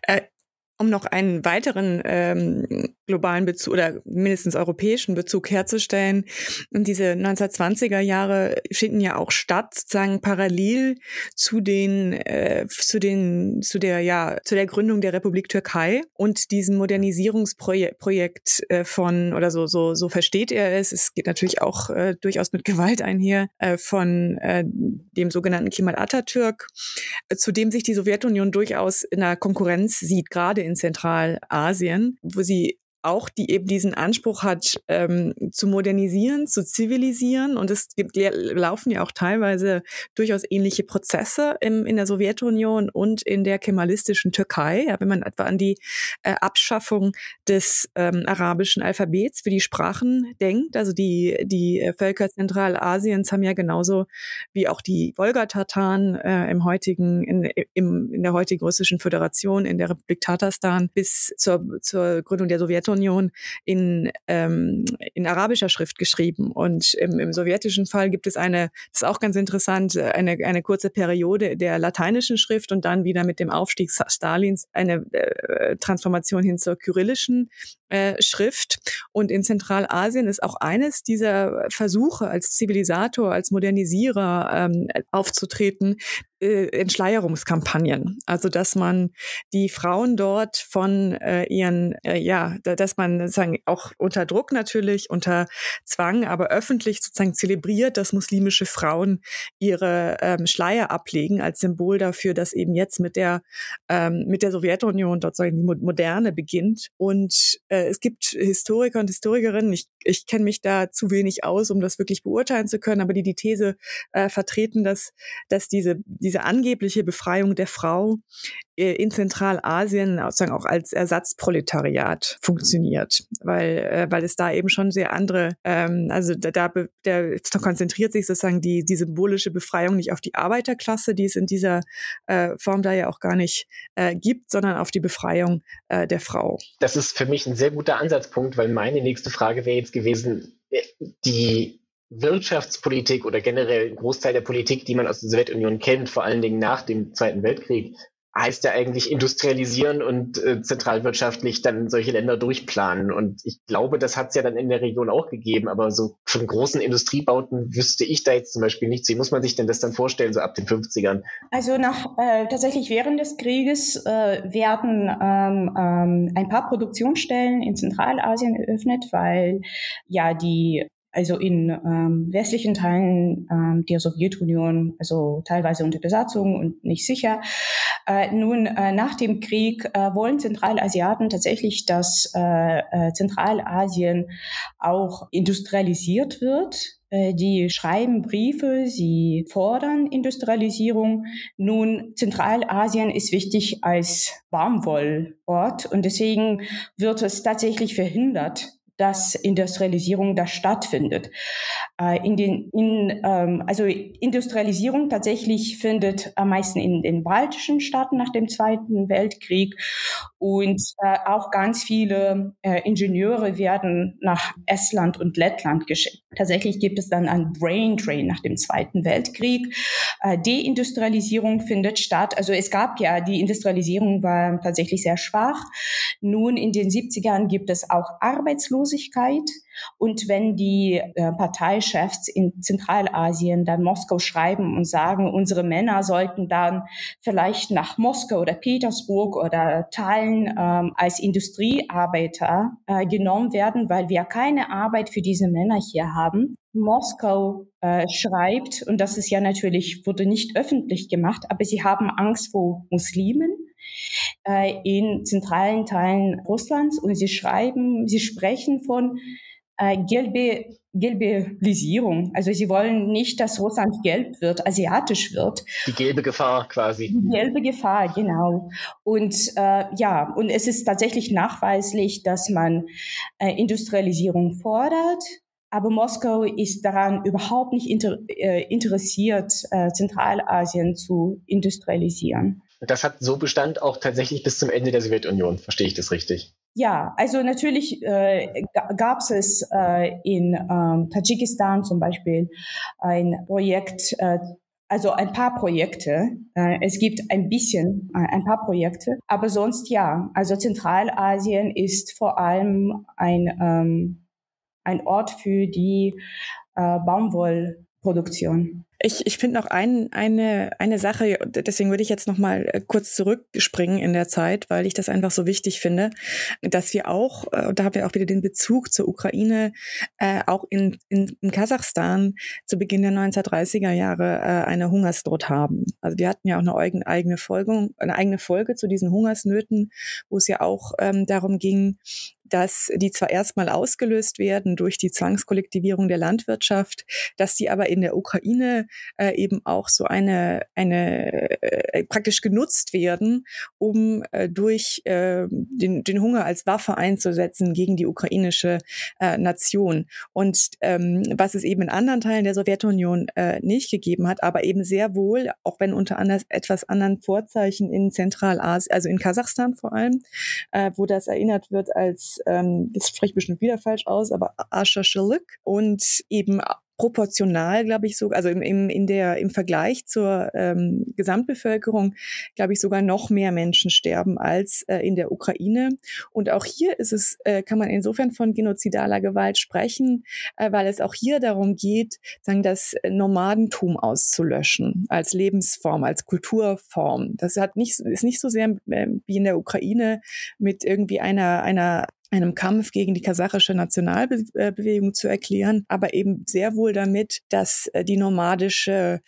Äh, um noch einen weiteren ähm, globalen Bezug oder mindestens europäischen Bezug herzustellen. Und diese 1920er Jahre finden ja auch statt, sozusagen parallel zu den, äh, zu den, zu der, ja, zu der Gründung der Republik Türkei und diesem Modernisierungsprojekt äh, von, oder so, so, so versteht er es. Es geht natürlich auch äh, durchaus mit Gewalt einher, äh, von äh, dem sogenannten Kemal Atatürk, äh, zu dem sich die Sowjetunion durchaus in einer Konkurrenz sieht, gerade in Zentralasien, wo sie auch die eben diesen Anspruch hat, ähm, zu modernisieren, zu zivilisieren. Und es gibt, laufen ja auch teilweise durchaus ähnliche Prozesse im, in der Sowjetunion und in der kemalistischen Türkei. Ja, wenn man etwa an die äh, Abschaffung des ähm, arabischen Alphabets für die Sprachen denkt. Also die, die Völker Zentralasiens haben ja genauso wie auch die Wolga-Tataren äh, im heutigen, in, im, in der heutigen russischen Föderation, in der Republik Tatarstan bis zur, zur Gründung der Sowjetunion Sowjetunion in, ähm, in arabischer Schrift geschrieben. Und im, im sowjetischen Fall gibt es eine, das ist auch ganz interessant, eine, eine kurze Periode der lateinischen Schrift und dann wieder mit dem Aufstieg Stalins eine äh, Transformation hin zur kyrillischen äh, Schrift. Und in Zentralasien ist auch eines dieser Versuche als Zivilisator, als Modernisierer ähm, aufzutreten, äh, Entschleierungskampagnen. Also dass man die Frauen dort von äh, ihren, äh, ja, dass man sozusagen auch unter Druck natürlich, unter Zwang, aber öffentlich sozusagen zelebriert, dass muslimische Frauen ihre ähm, Schleier ablegen als Symbol dafür, dass eben jetzt mit der ähm, mit der Sowjetunion dort sozusagen die Moderne beginnt. Und äh, es gibt Historiker und Historikerinnen, ich, ich kenne mich da zu wenig aus, um das wirklich beurteilen zu können, aber die die These äh, vertreten, dass, dass diese, diese angebliche Befreiung der Frau äh, in Zentralasien sozusagen auch als Ersatzproletariat funktioniert, weil, äh, weil es da eben schon sehr andere, ähm, also da, da, da konzentriert sich sozusagen die, die symbolische Befreiung nicht auf die Arbeiterklasse, die es in dieser äh, Form da ja auch gar nicht äh, gibt, sondern auf die Befreiung äh, der Frau. Das ist für mich ein sehr guter Ansatzpunkt, weil meine nächste Frage wäre jetzt gewesen, äh, die Wirtschaftspolitik oder generell ein Großteil der Politik, die man aus der Sowjetunion kennt, vor allen Dingen nach dem Zweiten Weltkrieg, heißt ja eigentlich industrialisieren und äh, zentralwirtschaftlich dann solche Länder durchplanen. Und ich glaube, das hat es ja dann in der Region auch gegeben. Aber so von großen Industriebauten wüsste ich da jetzt zum Beispiel nichts. Wie muss man sich denn das dann vorstellen, so ab den 50ern? Also nach äh, tatsächlich während des Krieges äh, werden ähm, ähm, ein paar Produktionsstellen in Zentralasien eröffnet, weil ja die also in ähm, westlichen Teilen ähm, der Sowjetunion, also teilweise unter Besatzung und nicht sicher. Äh, nun, äh, nach dem Krieg äh, wollen Zentralasiaten tatsächlich, dass äh, äh, Zentralasien auch industrialisiert wird. Äh, die schreiben Briefe, sie fordern Industrialisierung. Nun, Zentralasien ist wichtig als Baumwollort und deswegen wird es tatsächlich verhindert, dass Industrialisierung da stattfindet. Äh, in den, in, ähm, also Industrialisierung tatsächlich findet am meisten in den baltischen Staaten nach dem Zweiten Weltkrieg und äh, auch ganz viele äh, Ingenieure werden nach Estland und Lettland geschickt. Tatsächlich gibt es dann ein Brain Drain nach dem Zweiten Weltkrieg. Äh, Deindustrialisierung findet statt. Also es gab ja, die Industrialisierung war tatsächlich sehr schwach. Nun in den 70ern gibt es auch Arbeitslosigkeit. Und wenn die äh, Parteichefs in Zentralasien dann Moskau schreiben und sagen, unsere Männer sollten dann vielleicht nach Moskau oder Petersburg oder Tallinn ähm, als Industriearbeiter äh, genommen werden, weil wir keine Arbeit für diese Männer hier haben. Moskau äh, schreibt, und das ist ja natürlich, wurde nicht öffentlich gemacht, aber sie haben Angst vor Muslimen äh, in zentralen Teilen Russlands und sie schreiben, sie sprechen von äh, gelbe Gelbelisierung. Also sie wollen nicht, dass Russland gelb wird, asiatisch wird. Die gelbe Gefahr quasi. Die gelbe Gefahr, genau. Und äh, ja, und es ist tatsächlich nachweislich, dass man äh, Industrialisierung fordert. Aber Moskau ist daran überhaupt nicht inter, äh, interessiert, äh, Zentralasien zu industrialisieren. Das hat so Bestand auch tatsächlich bis zum Ende der Sowjetunion. Verstehe ich das richtig? Ja, also natürlich äh, gab es äh, in ähm, Tadschikistan zum Beispiel ein Projekt äh, also ein paar Projekte. Äh, es gibt ein bisschen, äh, ein paar Projekte, aber sonst ja. Also Zentralasien ist vor allem ein, ähm, ein Ort für die äh, Baumwollproduktion. Ich, ich finde noch ein, eine, eine Sache, deswegen würde ich jetzt noch mal äh, kurz zurückspringen in der Zeit, weil ich das einfach so wichtig finde, dass wir auch, äh, und da haben wir auch wieder den Bezug zur Ukraine, äh, auch in, in, in Kasachstan zu Beginn der 1930er Jahre äh, eine Hungersnot haben. Also wir hatten ja auch eine eigene Folge, eine eigene Folge zu diesen Hungersnöten, wo es ja auch ähm, darum ging, dass die zwar erstmal ausgelöst werden durch die Zwangskollektivierung der Landwirtschaft, dass die aber in der Ukraine äh, eben auch so eine, eine äh, praktisch genutzt werden, um äh, durch äh, den, den Hunger als Waffe einzusetzen gegen die ukrainische äh, Nation. Und ähm, was es eben in anderen Teilen der Sowjetunion äh, nicht gegeben hat, aber eben sehr wohl, auch wenn unter anders etwas anderen Vorzeichen in Zentralasien, also in Kasachstan vor allem, äh, wo das erinnert wird als, ähm, das spricht bestimmt wieder falsch aus, aber Ashashilik und eben proportional, glaube ich, so, also im, im, in der, im Vergleich zur ähm, Gesamtbevölkerung, glaube ich, sogar noch mehr Menschen sterben als äh, in der Ukraine. Und auch hier ist es, äh, kann man insofern von genozidaler Gewalt sprechen, äh, weil es auch hier darum geht, sagen, das Nomadentum auszulöschen als Lebensform, als Kulturform. Das hat nicht, ist nicht so sehr äh, wie in der Ukraine mit irgendwie einer, einer einem Kampf gegen die kasachische Nationalbewegung zu erklären, aber eben sehr wohl damit, dass äh, die nomadische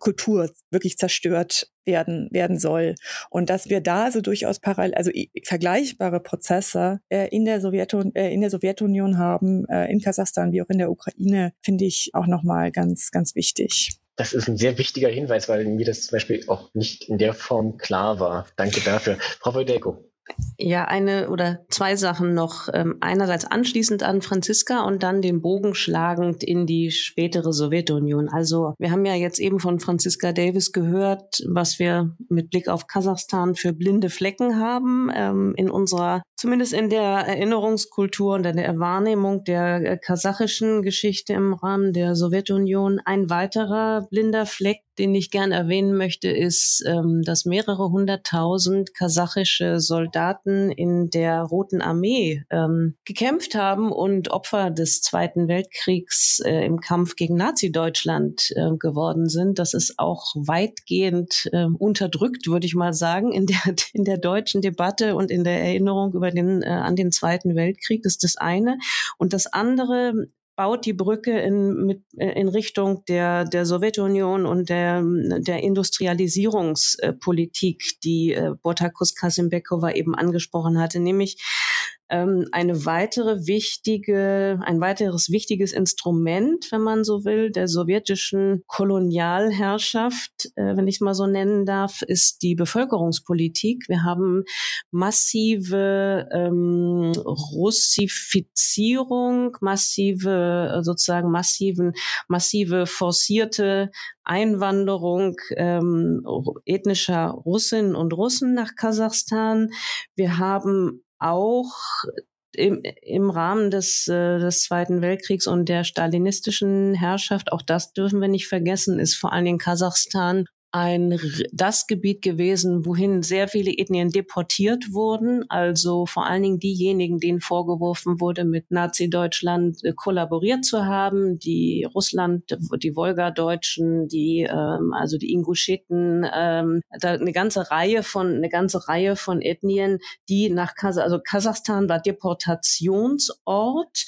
Kultur wirklich zerstört werden, werden soll. Und dass wir da so durchaus parallel, also vergleichbare Prozesse äh, in, der Sowjetun äh, in der Sowjetunion haben, in Kasachstan wie auch in der Ukraine, finde ich auch nochmal ganz, ganz wichtig. Das ist ein sehr wichtiger Hinweis, weil mir das zum Beispiel auch nicht in der Form klar war. Danke dafür. Frau Voldeko. Ja, eine oder zwei Sachen noch. Ähm, einerseits anschließend an Franziska und dann den Bogen schlagend in die spätere Sowjetunion. Also wir haben ja jetzt eben von Franziska Davis gehört, was wir mit Blick auf Kasachstan für blinde Flecken haben ähm, in unserer, zumindest in der Erinnerungskultur und in der Wahrnehmung der äh, kasachischen Geschichte im Rahmen der Sowjetunion. Ein weiterer blinder Fleck den ich gern erwähnen möchte, ist, ähm, dass mehrere hunderttausend kasachische Soldaten in der Roten Armee ähm, gekämpft haben und Opfer des Zweiten Weltkriegs äh, im Kampf gegen Nazi-Deutschland äh, geworden sind. Das ist auch weitgehend äh, unterdrückt, würde ich mal sagen, in der, in der deutschen Debatte und in der Erinnerung über den, äh, an den Zweiten Weltkrieg. Das ist das eine. Und das andere baut die Brücke in, mit, in Richtung der, der Sowjetunion und der, der Industrialisierungspolitik, die äh, Botakus Kasimbekova eben angesprochen hatte, nämlich ähm, eine weitere wichtige, ein weiteres wichtiges Instrument, wenn man so will, der sowjetischen Kolonialherrschaft, äh, wenn ich es mal so nennen darf, ist die Bevölkerungspolitik. Wir haben massive ähm, Russifizierung, massive, sozusagen massiven, massive forcierte Einwanderung ähm, ethnischer Russinnen und Russen nach Kasachstan. Wir haben auch im, im Rahmen des, äh, des Zweiten Weltkriegs und der stalinistischen Herrschaft, auch das dürfen wir nicht vergessen, ist vor allen Dingen Kasachstan ein das Gebiet gewesen, wohin sehr viele Ethnien deportiert wurden, also vor allen Dingen diejenigen, denen vorgeworfen wurde, mit Nazi-Deutschland äh, kollaboriert zu haben, die Russland, die Wolgadeutschen, die ähm, also die Inguscheten, ähm, da eine ganze Reihe von eine ganze Reihe von Ethnien, die nach Kas also Kasachstan war Deportationsort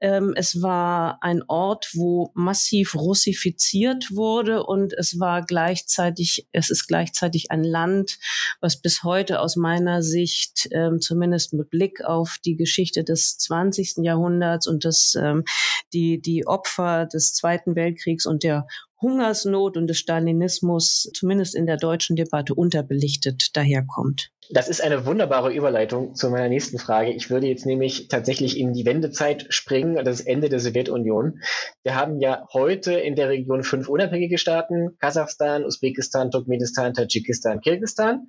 ähm, es war ein Ort, wo massiv russifiziert wurde und es war gleichzeitig, es ist gleichzeitig ein Land, was bis heute aus meiner Sicht, ähm, zumindest mit Blick auf die Geschichte des 20. Jahrhunderts und das, ähm, die, die Opfer des Zweiten Weltkriegs und der Hungersnot und des Stalinismus zumindest in der deutschen Debatte unterbelichtet daherkommt. Das ist eine wunderbare Überleitung zu meiner nächsten Frage. Ich würde jetzt nämlich tatsächlich in die Wendezeit springen, das Ende der Sowjetunion. Wir haben ja heute in der Region fünf unabhängige Staaten, Kasachstan, Usbekistan, Turkmenistan, Tadschikistan, Kirgistan.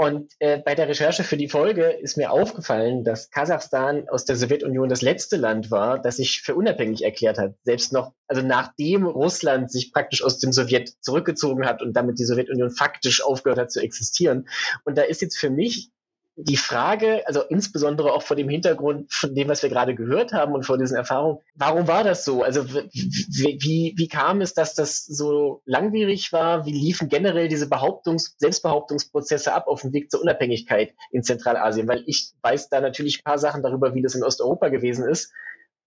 Und äh, bei der Recherche für die Folge ist mir aufgefallen, dass Kasachstan aus der Sowjetunion das letzte Land war, das sich für unabhängig erklärt hat. Selbst noch, also nachdem Russland sich praktisch aus dem Sowjet zurückgezogen hat und damit die Sowjetunion faktisch aufgehört hat zu existieren. Und da ist jetzt für mich die Frage, also insbesondere auch vor dem Hintergrund von dem, was wir gerade gehört haben und vor diesen Erfahrungen, warum war das so? Also wie, wie kam es, dass das so langwierig war? Wie liefen generell diese Behauptungs-, Selbstbehauptungsprozesse ab auf dem Weg zur Unabhängigkeit in Zentralasien? Weil ich weiß da natürlich ein paar Sachen darüber, wie das in Osteuropa gewesen ist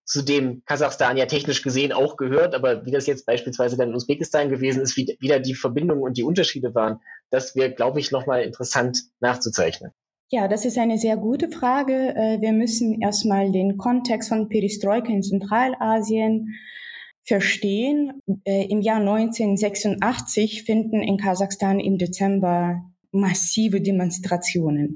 zu dem Kasachstan ja technisch gesehen auch gehört, aber wie das jetzt beispielsweise dann in Usbekistan gewesen ist, wie, wie da die Verbindungen und die Unterschiede waren, das wäre, glaube ich, nochmal interessant nachzuzeichnen. Ja, das ist eine sehr gute Frage. Äh, wir müssen erstmal den Kontext von Perestroika in Zentralasien verstehen. Äh, Im Jahr 1986 finden in Kasachstan im Dezember massive Demonstrationen.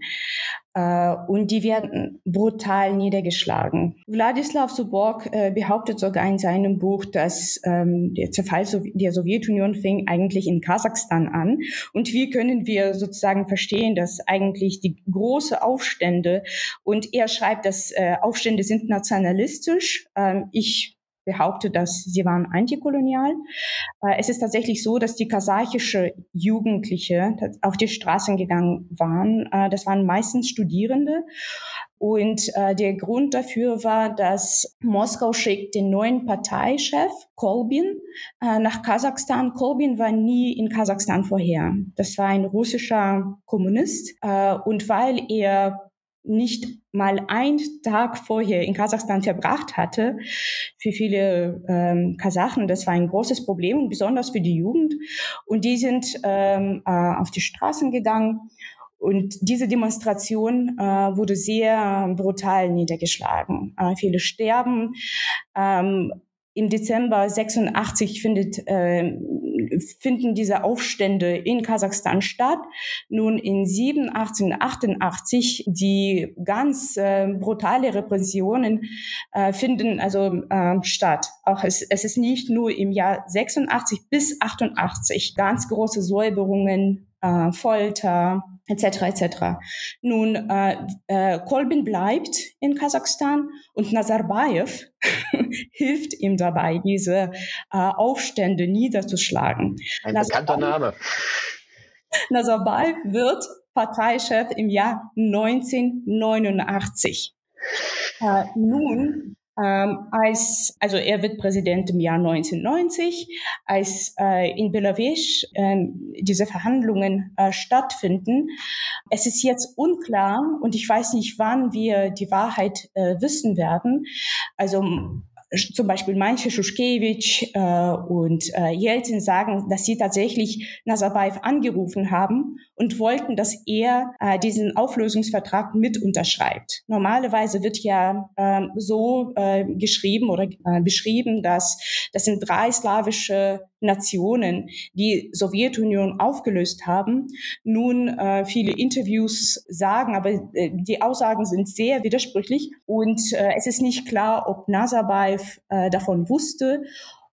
Äh, und die werden brutal niedergeschlagen. Wladislav Suborg äh, behauptet sogar in seinem Buch, dass ähm, der Zerfall der Sowjetunion fing eigentlich in Kasachstan an. Und wie können wir sozusagen verstehen, dass eigentlich die große Aufstände und er schreibt, dass äh, Aufstände sind nationalistisch. Ähm, ich behauptet, dass sie waren antikolonial. Äh, es ist tatsächlich so, dass die kasachische Jugendliche auf die Straßen gegangen waren. Äh, das waren meistens Studierende. Und äh, der Grund dafür war, dass Moskau schickt den neuen Parteichef Kolbin nach Kasachstan. Kolbin war nie in Kasachstan vorher. Das war ein russischer Kommunist. Und weil er nicht mal einen Tag vorher in Kasachstan verbracht hatte, für viele ähm, Kasachen, das war ein großes Problem besonders für die Jugend. Und die sind ähm, äh, auf die Straßen gegangen. Und diese Demonstration äh, wurde sehr brutal niedergeschlagen. Äh, viele sterben. Ähm, Im Dezember 86 findet äh, finden diese Aufstände in Kasachstan statt. Nun in 87, 88 die ganz äh, brutale Repressionen äh, finden also äh, statt. Auch es, es ist nicht nur im Jahr 86 bis 88 ganz große Säuberungen, äh, Folter, etc. etc. Nun, äh, äh, Kolbin bleibt in Kasachstan und Nazarbayev hilft ihm dabei, diese äh, Aufstände niederzuschlagen. Ein bekannter Name. Nazarbayev wird Parteichef im Jahr 1989. Äh, nun ähm, als, also er wird Präsident im Jahr 1990, als äh, in Belavesh äh, diese Verhandlungen äh, stattfinden. Es ist jetzt unklar und ich weiß nicht, wann wir die Wahrheit äh, wissen werden. Also zum Beispiel manche Schuschkewitsch äh, und äh, Jelzin sagen, dass sie tatsächlich Nazarbayev angerufen haben und wollten, dass er äh, diesen Auflösungsvertrag mit unterschreibt. Normalerweise wird ja äh, so äh, geschrieben oder äh, beschrieben, dass das sind drei slawische Nationen die Sowjetunion aufgelöst haben. Nun äh, viele Interviews sagen, aber äh, die Aussagen sind sehr widersprüchlich und äh, es ist nicht klar, ob Nazarbayev äh, davon wusste,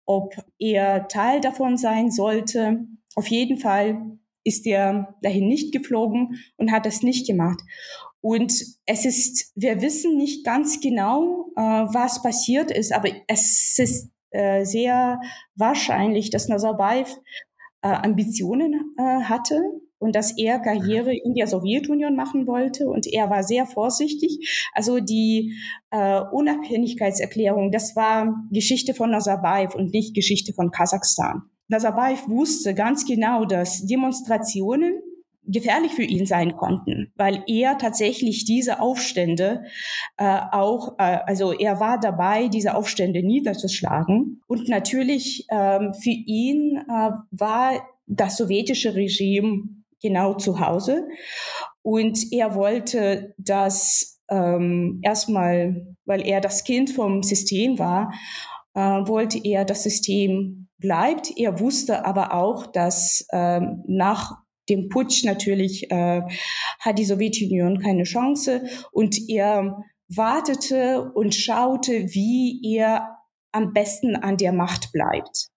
ob er Teil davon sein sollte. Auf jeden Fall ist er dahin nicht geflogen und hat das nicht gemacht. Und es ist, wir wissen nicht ganz genau, äh, was passiert ist, aber es ist äh, sehr wahrscheinlich, dass Nazarbayev äh, Ambitionen äh, hatte und dass er Karriere in der Sowjetunion machen wollte und er war sehr vorsichtig. Also die äh, Unabhängigkeitserklärung, das war Geschichte von Nazarbayev und nicht Geschichte von Kasachstan. Nazarbayev wusste ganz genau, dass Demonstrationen gefährlich für ihn sein konnten, weil er tatsächlich diese Aufstände äh, auch, äh, also er war dabei, diese Aufstände niederzuschlagen. Und natürlich ähm, für ihn äh, war das sowjetische Regime genau zu Hause. Und er wollte das ähm, erstmal, weil er das Kind vom System war, äh, wollte er das System bleibt. Er wusste aber auch, dass ähm, nach dem Putsch natürlich äh, hat die Sowjetunion keine Chance und er wartete und schaute, wie er am besten an der Macht bleibt.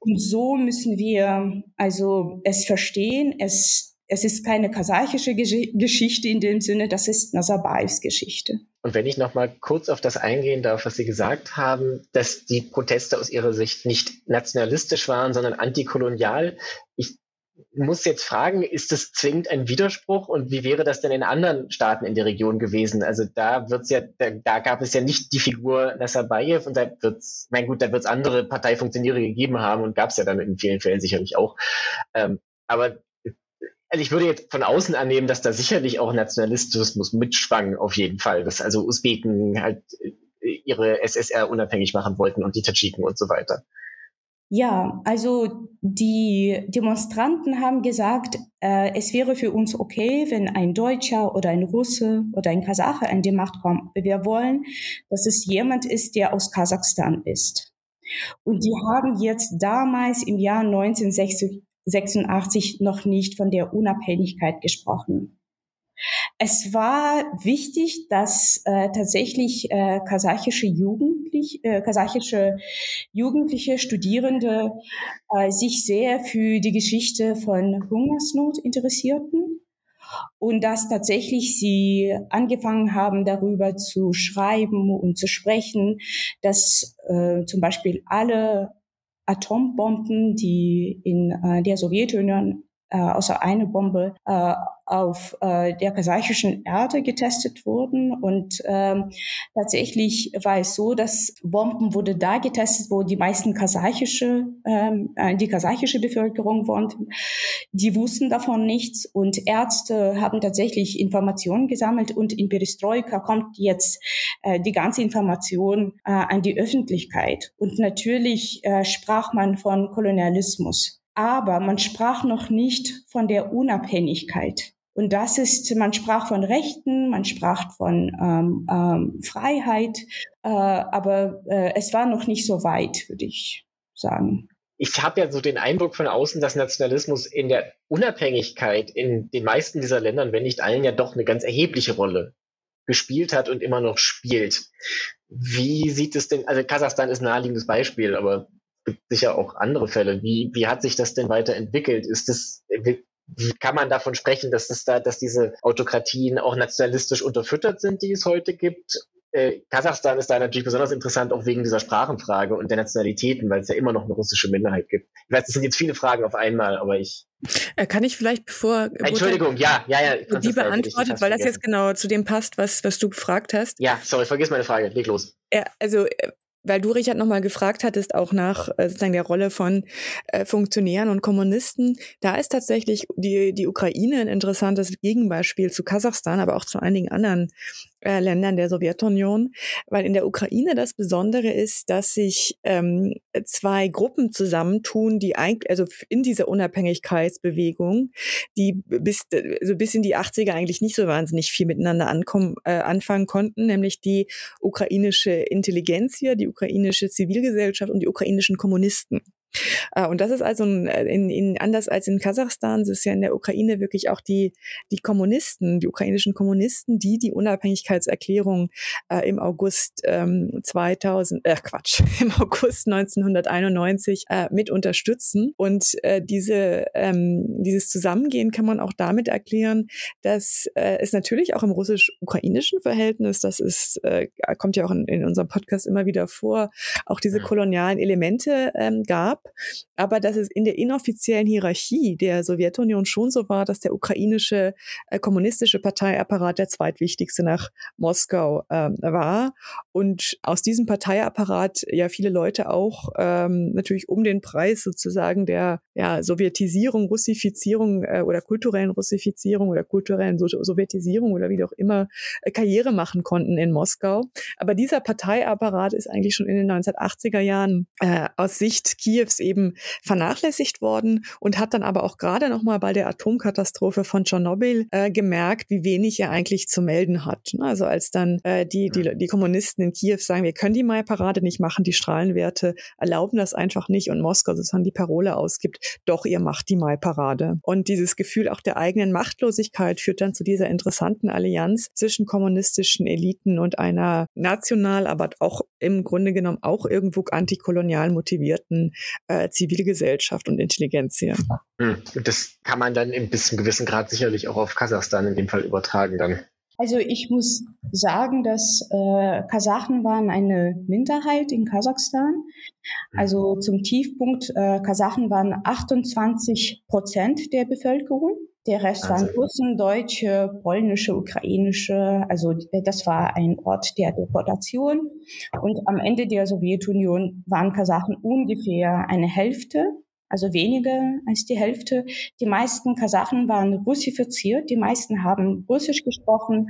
Und so müssen wir also es verstehen. Es es ist keine kasachische Geschichte in dem Sinne, das ist Nazarbayevs Geschichte. Und wenn ich noch mal kurz auf das eingehen darf, was Sie gesagt haben, dass die Proteste aus Ihrer Sicht nicht nationalistisch waren, sondern antikolonial. Ich muss jetzt fragen, ist das zwingend ein Widerspruch und wie wäre das denn in anderen Staaten in der Region gewesen? Also da wird's ja, da, da gab es ja nicht die Figur Nazarbayev und da wird's, mein gut, da wird's andere Parteifunktionäre gegeben haben und gab es ja dann in vielen Fällen sicherlich auch. Ähm, aber also ich würde jetzt von außen annehmen, dass da sicherlich auch Nationalismus mitschwang, auf jeden Fall. Dass also Usbeken halt äh, ihre SSR unabhängig machen wollten und die Tadschiken und so weiter. Ja, also die Demonstranten haben gesagt, äh, es wäre für uns okay, wenn ein Deutscher oder ein Russe oder ein Kasache an die Macht kommt. Wir wollen, dass es jemand ist, der aus Kasachstan ist. Und die haben jetzt damals im Jahr 1960 86 noch nicht von der Unabhängigkeit gesprochen. Es war wichtig, dass äh, tatsächlich äh, kasachische Jugendliche, äh, kasachische Jugendliche Studierende äh, sich sehr für die Geschichte von Hungersnot interessierten und dass tatsächlich sie angefangen haben, darüber zu schreiben und zu sprechen, dass äh, zum Beispiel alle Atombomben, die in äh, der Sowjetunion äh, außer eine Bombe äh, auf äh, der kasachischen Erde getestet wurden. Und ähm, tatsächlich war es so, dass Bomben wurde da getestet, wo die meisten kasachische, ähm, äh, die kasachische Bevölkerung wohnten. Die wussten davon nichts und Ärzte haben tatsächlich Informationen gesammelt und in Perestroika kommt jetzt äh, die ganze Information äh, an die Öffentlichkeit. Und natürlich äh, sprach man von Kolonialismus aber man sprach noch nicht von der Unabhängigkeit. Und das ist, man sprach von Rechten, man sprach von ähm, ähm, Freiheit, äh, aber äh, es war noch nicht so weit, würde ich sagen. Ich habe ja so den Eindruck von außen, dass Nationalismus in der Unabhängigkeit in den meisten dieser Ländern, wenn nicht allen, ja doch eine ganz erhebliche Rolle gespielt hat und immer noch spielt. Wie sieht es denn, also Kasachstan ist ein naheliegendes Beispiel, aber gibt sicher auch andere Fälle. Wie, wie hat sich das denn weiterentwickelt? Ist das, kann man davon sprechen, dass es da, dass diese Autokratien auch nationalistisch unterfüttert sind, die es heute gibt? Äh, Kasachstan ist da natürlich besonders interessant, auch wegen dieser Sprachenfrage und der Nationalitäten, weil es ja immer noch eine russische Minderheit gibt. Ich weiß, das sind jetzt viele Fragen auf einmal, aber ich. Äh, kann ich vielleicht bevor. Entschuldigung, ja, ja, ja. Die beantwortet, weil das jetzt genau zu dem passt, was, was du gefragt hast. Ja, sorry, vergiss meine Frage. Leg los. Ja, also äh, weil du, Richard, nochmal gefragt hattest, auch nach äh, sozusagen der Rolle von äh, Funktionären und Kommunisten. Da ist tatsächlich die, die Ukraine ein interessantes Gegenbeispiel zu Kasachstan, aber auch zu einigen anderen äh, Ländern der Sowjetunion, weil in der Ukraine das Besondere ist, dass sich ähm, zwei Gruppen zusammentun, die eigentlich, also in dieser Unabhängigkeitsbewegung, die bis, also bis in die 80er eigentlich nicht so wahnsinnig viel miteinander ankommen, äh, anfangen konnten, nämlich die ukrainische Intelligenzia, die ukrainische Zivilgesellschaft und die ukrainischen Kommunisten. Äh, und das ist also äh, in, in, anders als in Kasachstan, das ist ja in der Ukraine wirklich auch die, die Kommunisten, die ukrainischen Kommunisten, die die Unabhängigkeitserklärung äh, im August ähm, 2000, äh, Quatsch, im August 1991 äh, mit unterstützen. Und äh, diese, ähm, dieses Zusammengehen kann man auch damit erklären, dass äh, es natürlich auch im russisch-ukrainischen Verhältnis, das ist, äh, kommt ja auch in, in unserem Podcast immer wieder vor, auch diese kolonialen Elemente ähm, gab gab, aber dass es in der inoffiziellen Hierarchie der Sowjetunion schon so war, dass der ukrainische äh, kommunistische Parteiapparat der zweitwichtigste nach Moskau äh, war und aus diesem Parteiapparat ja viele Leute auch ähm, natürlich um den Preis sozusagen der ja, Sowjetisierung, Russifizierung äh, oder kulturellen Russifizierung oder kulturellen so Sowjetisierung oder wie auch immer äh, Karriere machen konnten in Moskau. Aber dieser Parteiapparat ist eigentlich schon in den 1980er Jahren äh, aus Sicht Kiew Kiews eben vernachlässigt worden und hat dann aber auch gerade noch mal bei der Atomkatastrophe von Tschernobyl äh, gemerkt, wie wenig er eigentlich zu melden hat. Ne? Also als dann äh, die, die, die Kommunisten in Kiew sagen, wir können die Mai-Parade nicht machen, die Strahlenwerte erlauben das einfach nicht und Moskau sozusagen die Parole ausgibt, doch ihr macht die Mai-Parade. Und dieses Gefühl auch der eigenen Machtlosigkeit führt dann zu dieser interessanten Allianz zwischen kommunistischen Eliten und einer national, aber auch im Grunde genommen auch irgendwo antikolonial motivierten äh, Zivilgesellschaft und Intelligenzia. Hm. Das kann man dann in bis gewissen Grad sicherlich auch auf Kasachstan in dem Fall übertragen dann. Also ich muss sagen, dass äh, Kasachen waren eine Minderheit in Kasachstan. Also zum Tiefpunkt, äh, Kasachen waren 28 Prozent der Bevölkerung. Der Rest waren Russen, Deutsche, polnische, ukrainische. Also das war ein Ort der Deportation. Und am Ende der Sowjetunion waren Kasachen ungefähr eine Hälfte also weniger als die Hälfte. Die meisten Kasachen waren russifiziert, die meisten haben Russisch gesprochen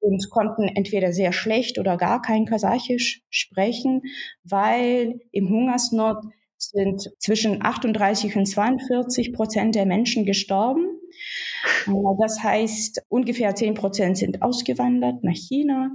und konnten entweder sehr schlecht oder gar kein Kasachisch sprechen, weil im Hungersnot sind zwischen 38 und 42 Prozent der Menschen gestorben. Äh, das heißt, ungefähr 10 Prozent sind ausgewandert nach China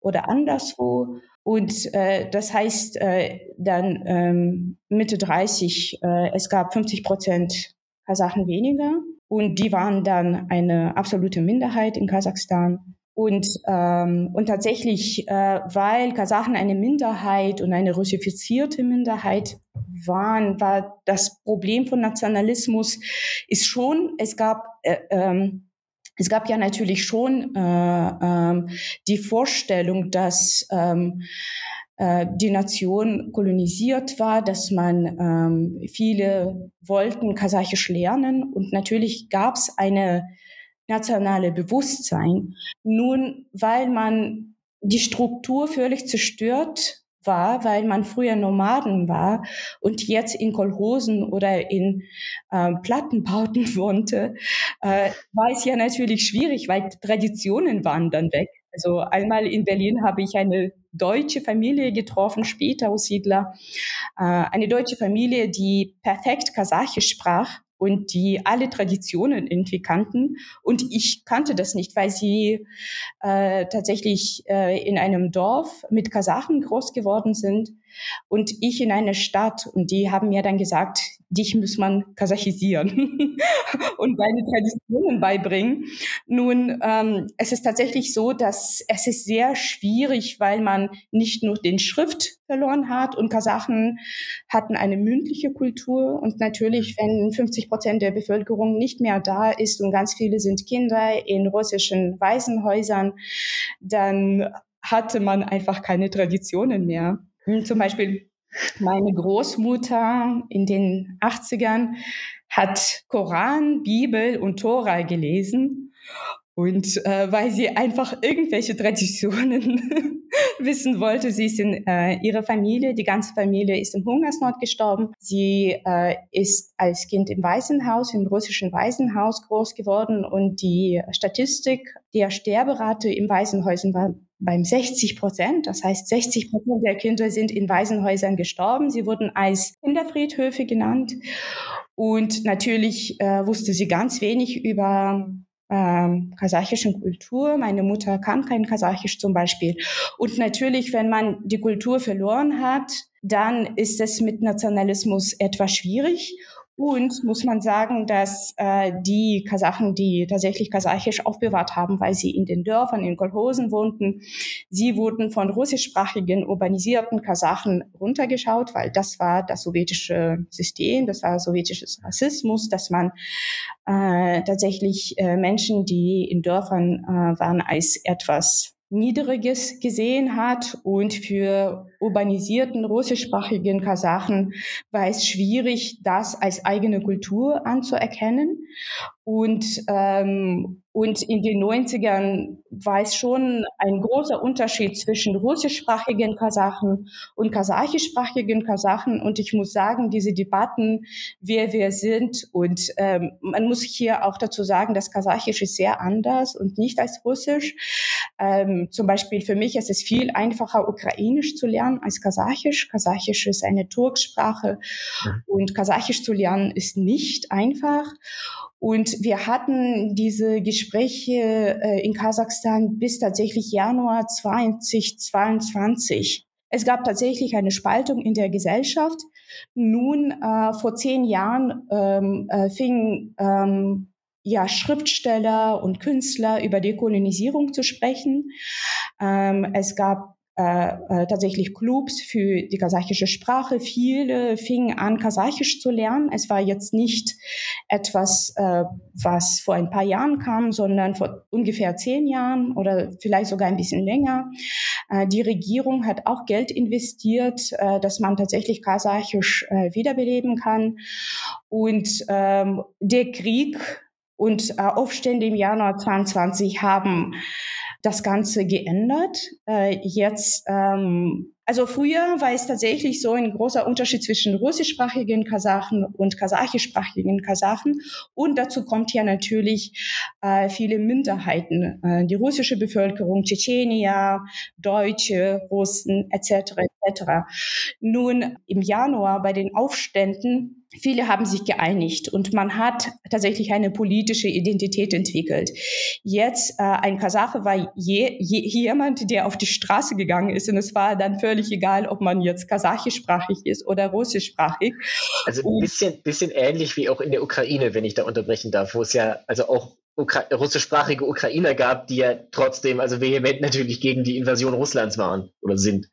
oder anderswo. Und äh, das heißt äh, dann ähm, Mitte 30, äh, es gab 50 Prozent Kasachen weniger. Und die waren dann eine absolute Minderheit in Kasachstan. Und, ähm, und tatsächlich, äh, weil Kasachen eine Minderheit und eine russifizierte Minderheit waren, war das Problem von Nationalismus ist schon, es gab äh, ähm, es gab ja natürlich schon äh, ähm, die Vorstellung, dass ähm, äh, die Nation kolonisiert war, dass man ähm, viele wollten Kasachisch lernen. Und natürlich gab es eine nationale Bewusstsein. Nun, weil man die Struktur völlig zerstört war, weil man früher Nomaden war und jetzt in Kolhosen oder in äh, Plattenbauten wohnte, äh, war es ja natürlich schwierig, weil Traditionen waren dann weg. Also einmal in Berlin habe ich eine deutsche Familie getroffen, später Aussiedler, äh, eine deutsche Familie, die perfekt Kasachisch sprach und die alle Traditionen irgendwie kannten. Und ich kannte das nicht, weil sie äh, tatsächlich äh, in einem Dorf mit Kasachen groß geworden sind und ich in einer Stadt. Und die haben mir dann gesagt, dich muss man kasachisieren und deine Traditionen beibringen. Nun, ähm, es ist tatsächlich so, dass es ist sehr schwierig, weil man nicht nur den Schrift verloren hat und Kasachen hatten eine mündliche Kultur und natürlich, wenn 50 Prozent der Bevölkerung nicht mehr da ist und ganz viele sind Kinder in russischen Waisenhäusern, dann hatte man einfach keine Traditionen mehr. Hm, zum Beispiel meine Großmutter in den 80ern hat Koran, Bibel und Tora gelesen. Und äh, weil sie einfach irgendwelche Traditionen wissen wollte, sie ist in äh, ihrer Familie, die ganze Familie ist im Hungersnot gestorben. Sie äh, ist als Kind im Waisenhaus, im russischen Waisenhaus groß geworden und die Statistik der Sterberate im Waisenhäusern war beim 60 Prozent. Das heißt, 60 Prozent der Kinder sind in Waisenhäusern gestorben. Sie wurden als Kinderfriedhöfe genannt. Und natürlich äh, wusste sie ganz wenig über ähm, kasachischen Kultur. Meine Mutter kann kein Kasachisch zum Beispiel. Und natürlich, wenn man die Kultur verloren hat, dann ist es mit Nationalismus etwas schwierig. Und muss man sagen, dass äh, die Kasachen, die tatsächlich Kasachisch aufbewahrt haben, weil sie in den Dörfern, in Kolhosen wohnten, sie wurden von russischsprachigen urbanisierten Kasachen runtergeschaut, weil das war das sowjetische System, das war sowjetisches Rassismus, dass man äh, tatsächlich äh, Menschen, die in Dörfern äh, waren, als etwas Niedriges gesehen hat und für urbanisierten russischsprachigen Kasachen war es schwierig, das als eigene Kultur anzuerkennen. Und, ähm, und in den 90ern war es schon ein großer Unterschied zwischen russischsprachigen Kasachen und kasachischsprachigen Kasachen. Und ich muss sagen, diese Debatten, wer wir sind, und ähm, man muss hier auch dazu sagen, dass Kasachisch ist sehr anders und nicht als Russisch. Ähm, zum Beispiel für mich ist es viel einfacher, Ukrainisch zu lernen als Kasachisch. Kasachisch ist eine Turksprache mhm. und Kasachisch zu lernen ist nicht einfach. Und wir hatten diese Gespräche äh, in Kasachstan bis tatsächlich Januar 2022. Es gab tatsächlich eine Spaltung in der Gesellschaft. Nun, äh, vor zehn Jahren ähm, äh, fingen ähm, ja, Schriftsteller und Künstler über Dekolonisierung zu sprechen. Ähm, es gab äh, äh, tatsächlich Clubs für die kasachische Sprache. Viele fingen an, Kasachisch zu lernen. Es war jetzt nicht etwas, äh, was vor ein paar Jahren kam, sondern vor ungefähr zehn Jahren oder vielleicht sogar ein bisschen länger. Äh, die Regierung hat auch Geld investiert, äh, dass man tatsächlich Kasachisch äh, wiederbeleben kann. Und ähm, der Krieg und äh, Aufstände im Januar 22 haben das Ganze geändert. Äh, jetzt, ähm, also früher war es tatsächlich so ein großer Unterschied zwischen russischsprachigen Kasachen und kasachischsprachigen Kasachen. Und dazu kommt ja natürlich äh, viele Minderheiten, äh, die russische Bevölkerung, Tschetschenier, Deutsche, Russen etc. etc. Nun im Januar bei den Aufständen Viele haben sich geeinigt und man hat tatsächlich eine politische Identität entwickelt. Jetzt äh, ein Kasache war je, je, jemand, der auf die Straße gegangen ist und es war dann völlig egal, ob man jetzt kasachischsprachig ist oder russischsprachig. Also ein bisschen, bisschen ähnlich wie auch in der Ukraine, wenn ich da unterbrechen darf, wo es ja also auch Ukra russischsprachige Ukrainer gab, die ja trotzdem also vehement natürlich gegen die Invasion Russlands waren oder sind.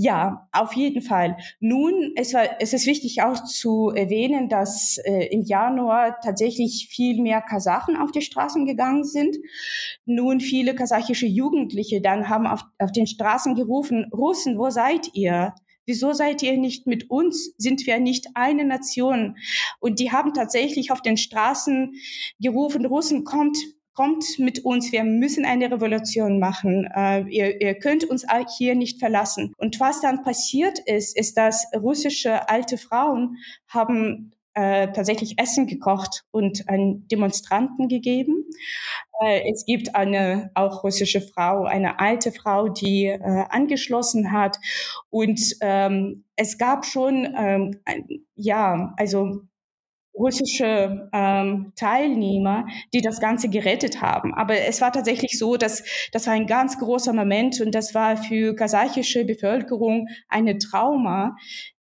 Ja, auf jeden Fall. Nun, es, war, es ist wichtig auch zu erwähnen, dass äh, im Januar tatsächlich viel mehr Kasachen auf die Straßen gegangen sind. Nun, viele kasachische Jugendliche dann haben auf, auf den Straßen gerufen, Russen, wo seid ihr? Wieso seid ihr nicht mit uns? Sind wir nicht eine Nation? Und die haben tatsächlich auf den Straßen gerufen, Russen, kommt, kommt mit uns, wir müssen eine Revolution machen, äh, ihr, ihr könnt uns hier nicht verlassen. Und was dann passiert ist, ist, dass russische alte Frauen haben äh, tatsächlich Essen gekocht und an Demonstranten gegeben. Äh, es gibt eine auch russische Frau, eine alte Frau, die äh, angeschlossen hat. Und ähm, es gab schon, ähm, ja, also russische ähm, Teilnehmer, die das Ganze gerettet haben. Aber es war tatsächlich so, dass das war ein ganz großer Moment und das war für kasachische Bevölkerung eine Trauma,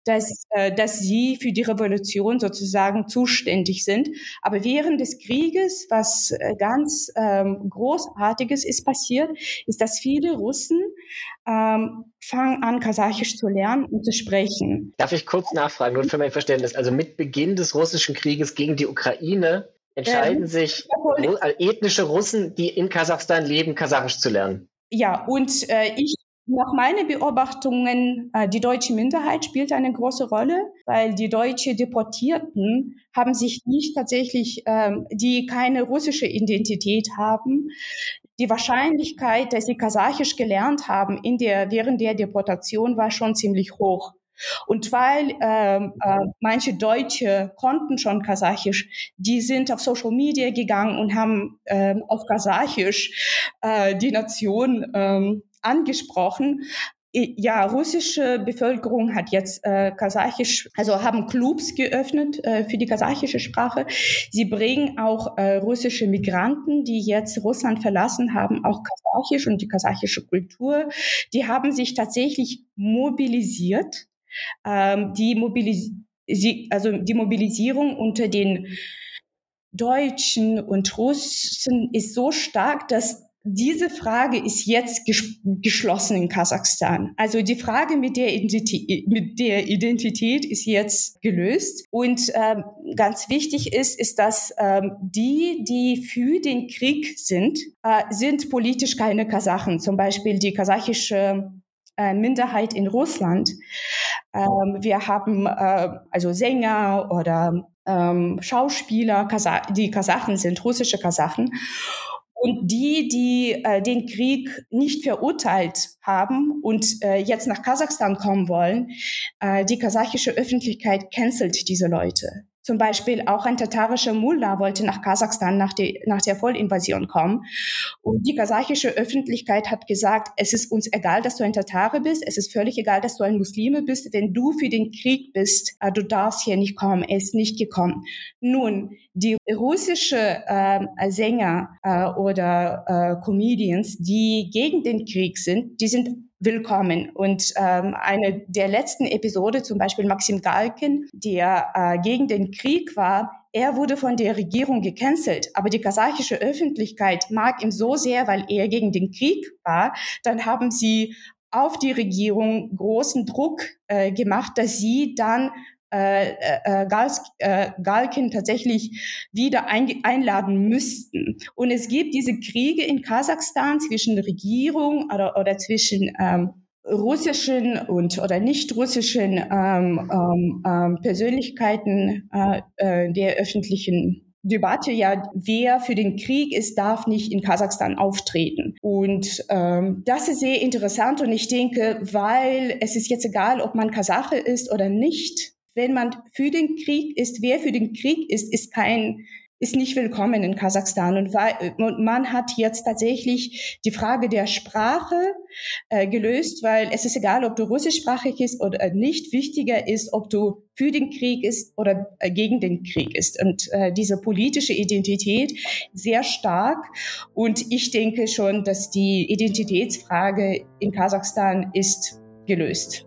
dass, äh, dass sie für die Revolution sozusagen zuständig sind. Aber während des Krieges, was äh, ganz ähm, Großartiges ist passiert, ist, dass viele Russen ähm, fangen an, Kasachisch zu lernen und zu sprechen. Darf ich kurz nachfragen, nur für mein Verständnis? Also mit Beginn des russischen Krieges gegen die Ukraine entscheiden ähm, sich äh, ethnische Russen, die in Kasachstan leben, Kasachisch zu lernen. Ja, und äh, ich nach meinen Beobachtungen, äh, die deutsche Minderheit spielt eine große Rolle, weil die deutsche Deportierten haben sich nicht tatsächlich, ähm, die keine russische Identität haben. Die Wahrscheinlichkeit, dass sie Kasachisch gelernt haben in der, während der Deportation war schon ziemlich hoch. Und weil ähm, äh, manche Deutsche konnten schon Kasachisch, die sind auf Social Media gegangen und haben ähm, auf Kasachisch äh, die Nation ähm, angesprochen. Ja, russische Bevölkerung hat jetzt äh, Kasachisch, also haben Clubs geöffnet äh, für die kasachische Sprache. Sie bringen auch äh, russische Migranten, die jetzt Russland verlassen haben, auch Kasachisch und die kasachische Kultur. Die haben sich tatsächlich mobilisiert. Ähm, die, Mobilis also die Mobilisierung unter den Deutschen und Russen ist so stark, dass diese Frage ist jetzt geschlossen in Kasachstan. Also die Frage mit der Identität, mit der Identität ist jetzt gelöst. Und ähm, ganz wichtig ist, ist, dass ähm, die, die für den Krieg sind, äh, sind politisch keine Kasachen. Zum Beispiel die kasachische äh, Minderheit in Russland. Ähm, wir haben äh, also Sänger oder ähm, Schauspieler, die Kasachen sind, russische Kasachen. Und die, die äh, den Krieg nicht verurteilt haben und äh, jetzt nach Kasachstan kommen wollen, äh, die kasachische Öffentlichkeit cancelt diese Leute. Zum Beispiel auch ein tatarischer Mullah wollte nach Kasachstan nach, die, nach der Vollinvasion kommen. Und die kasachische Öffentlichkeit hat gesagt, es ist uns egal, dass du ein Tatare bist. Es ist völlig egal, dass du ein Muslime bist. Wenn du für den Krieg bist, äh, du darfst hier nicht kommen. Er ist nicht gekommen. Nun, die russische äh, Sänger äh, oder äh, Comedians, die gegen den Krieg sind, die sind willkommen. Und ähm, eine der letzten Episode, zum Beispiel Maxim Galkin, der äh, gegen den Krieg war, er wurde von der Regierung gecancelt, aber die kasachische Öffentlichkeit mag ihn so sehr, weil er gegen den Krieg war, dann haben sie auf die Regierung großen Druck äh, gemacht, dass sie dann äh, äh, Gals, äh, Galkin tatsächlich wieder ein, einladen müssten. Und es gibt diese Kriege in Kasachstan zwischen Regierung oder, oder zwischen ähm, russischen und oder nicht russischen ähm, ähm, ähm Persönlichkeiten äh, äh, der öffentlichen Debatte ja, wer für den Krieg ist, darf nicht in Kasachstan auftreten. Und ähm, das ist sehr interessant und ich denke, weil es ist jetzt egal, ob man Kasache ist oder nicht, wenn man für den Krieg ist, wer für den Krieg ist, ist kein ist nicht willkommen in Kasachstan. Und, man hat jetzt tatsächlich die Frage der Sprache äh, gelöst, weil es ist egal, ob du russischsprachig ist oder nicht. Wichtiger ist, ob du für den Krieg ist oder äh, gegen den Krieg ist. Und äh, diese politische Identität sehr stark. Und ich denke schon, dass die Identitätsfrage in Kasachstan ist gelöst.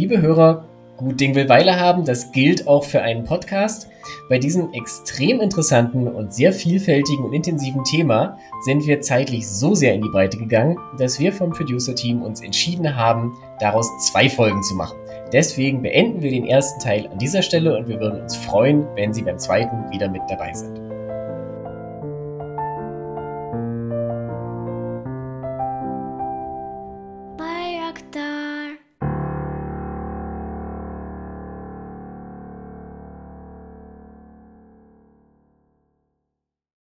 Liebe Hörer, Gut Ding will Weile haben, das gilt auch für einen Podcast. Bei diesem extrem interessanten und sehr vielfältigen und intensiven Thema sind wir zeitlich so sehr in die Breite gegangen, dass wir vom Producer-Team uns entschieden haben, daraus zwei Folgen zu machen. Deswegen beenden wir den ersten Teil an dieser Stelle und wir würden uns freuen, wenn Sie beim zweiten wieder mit dabei sind.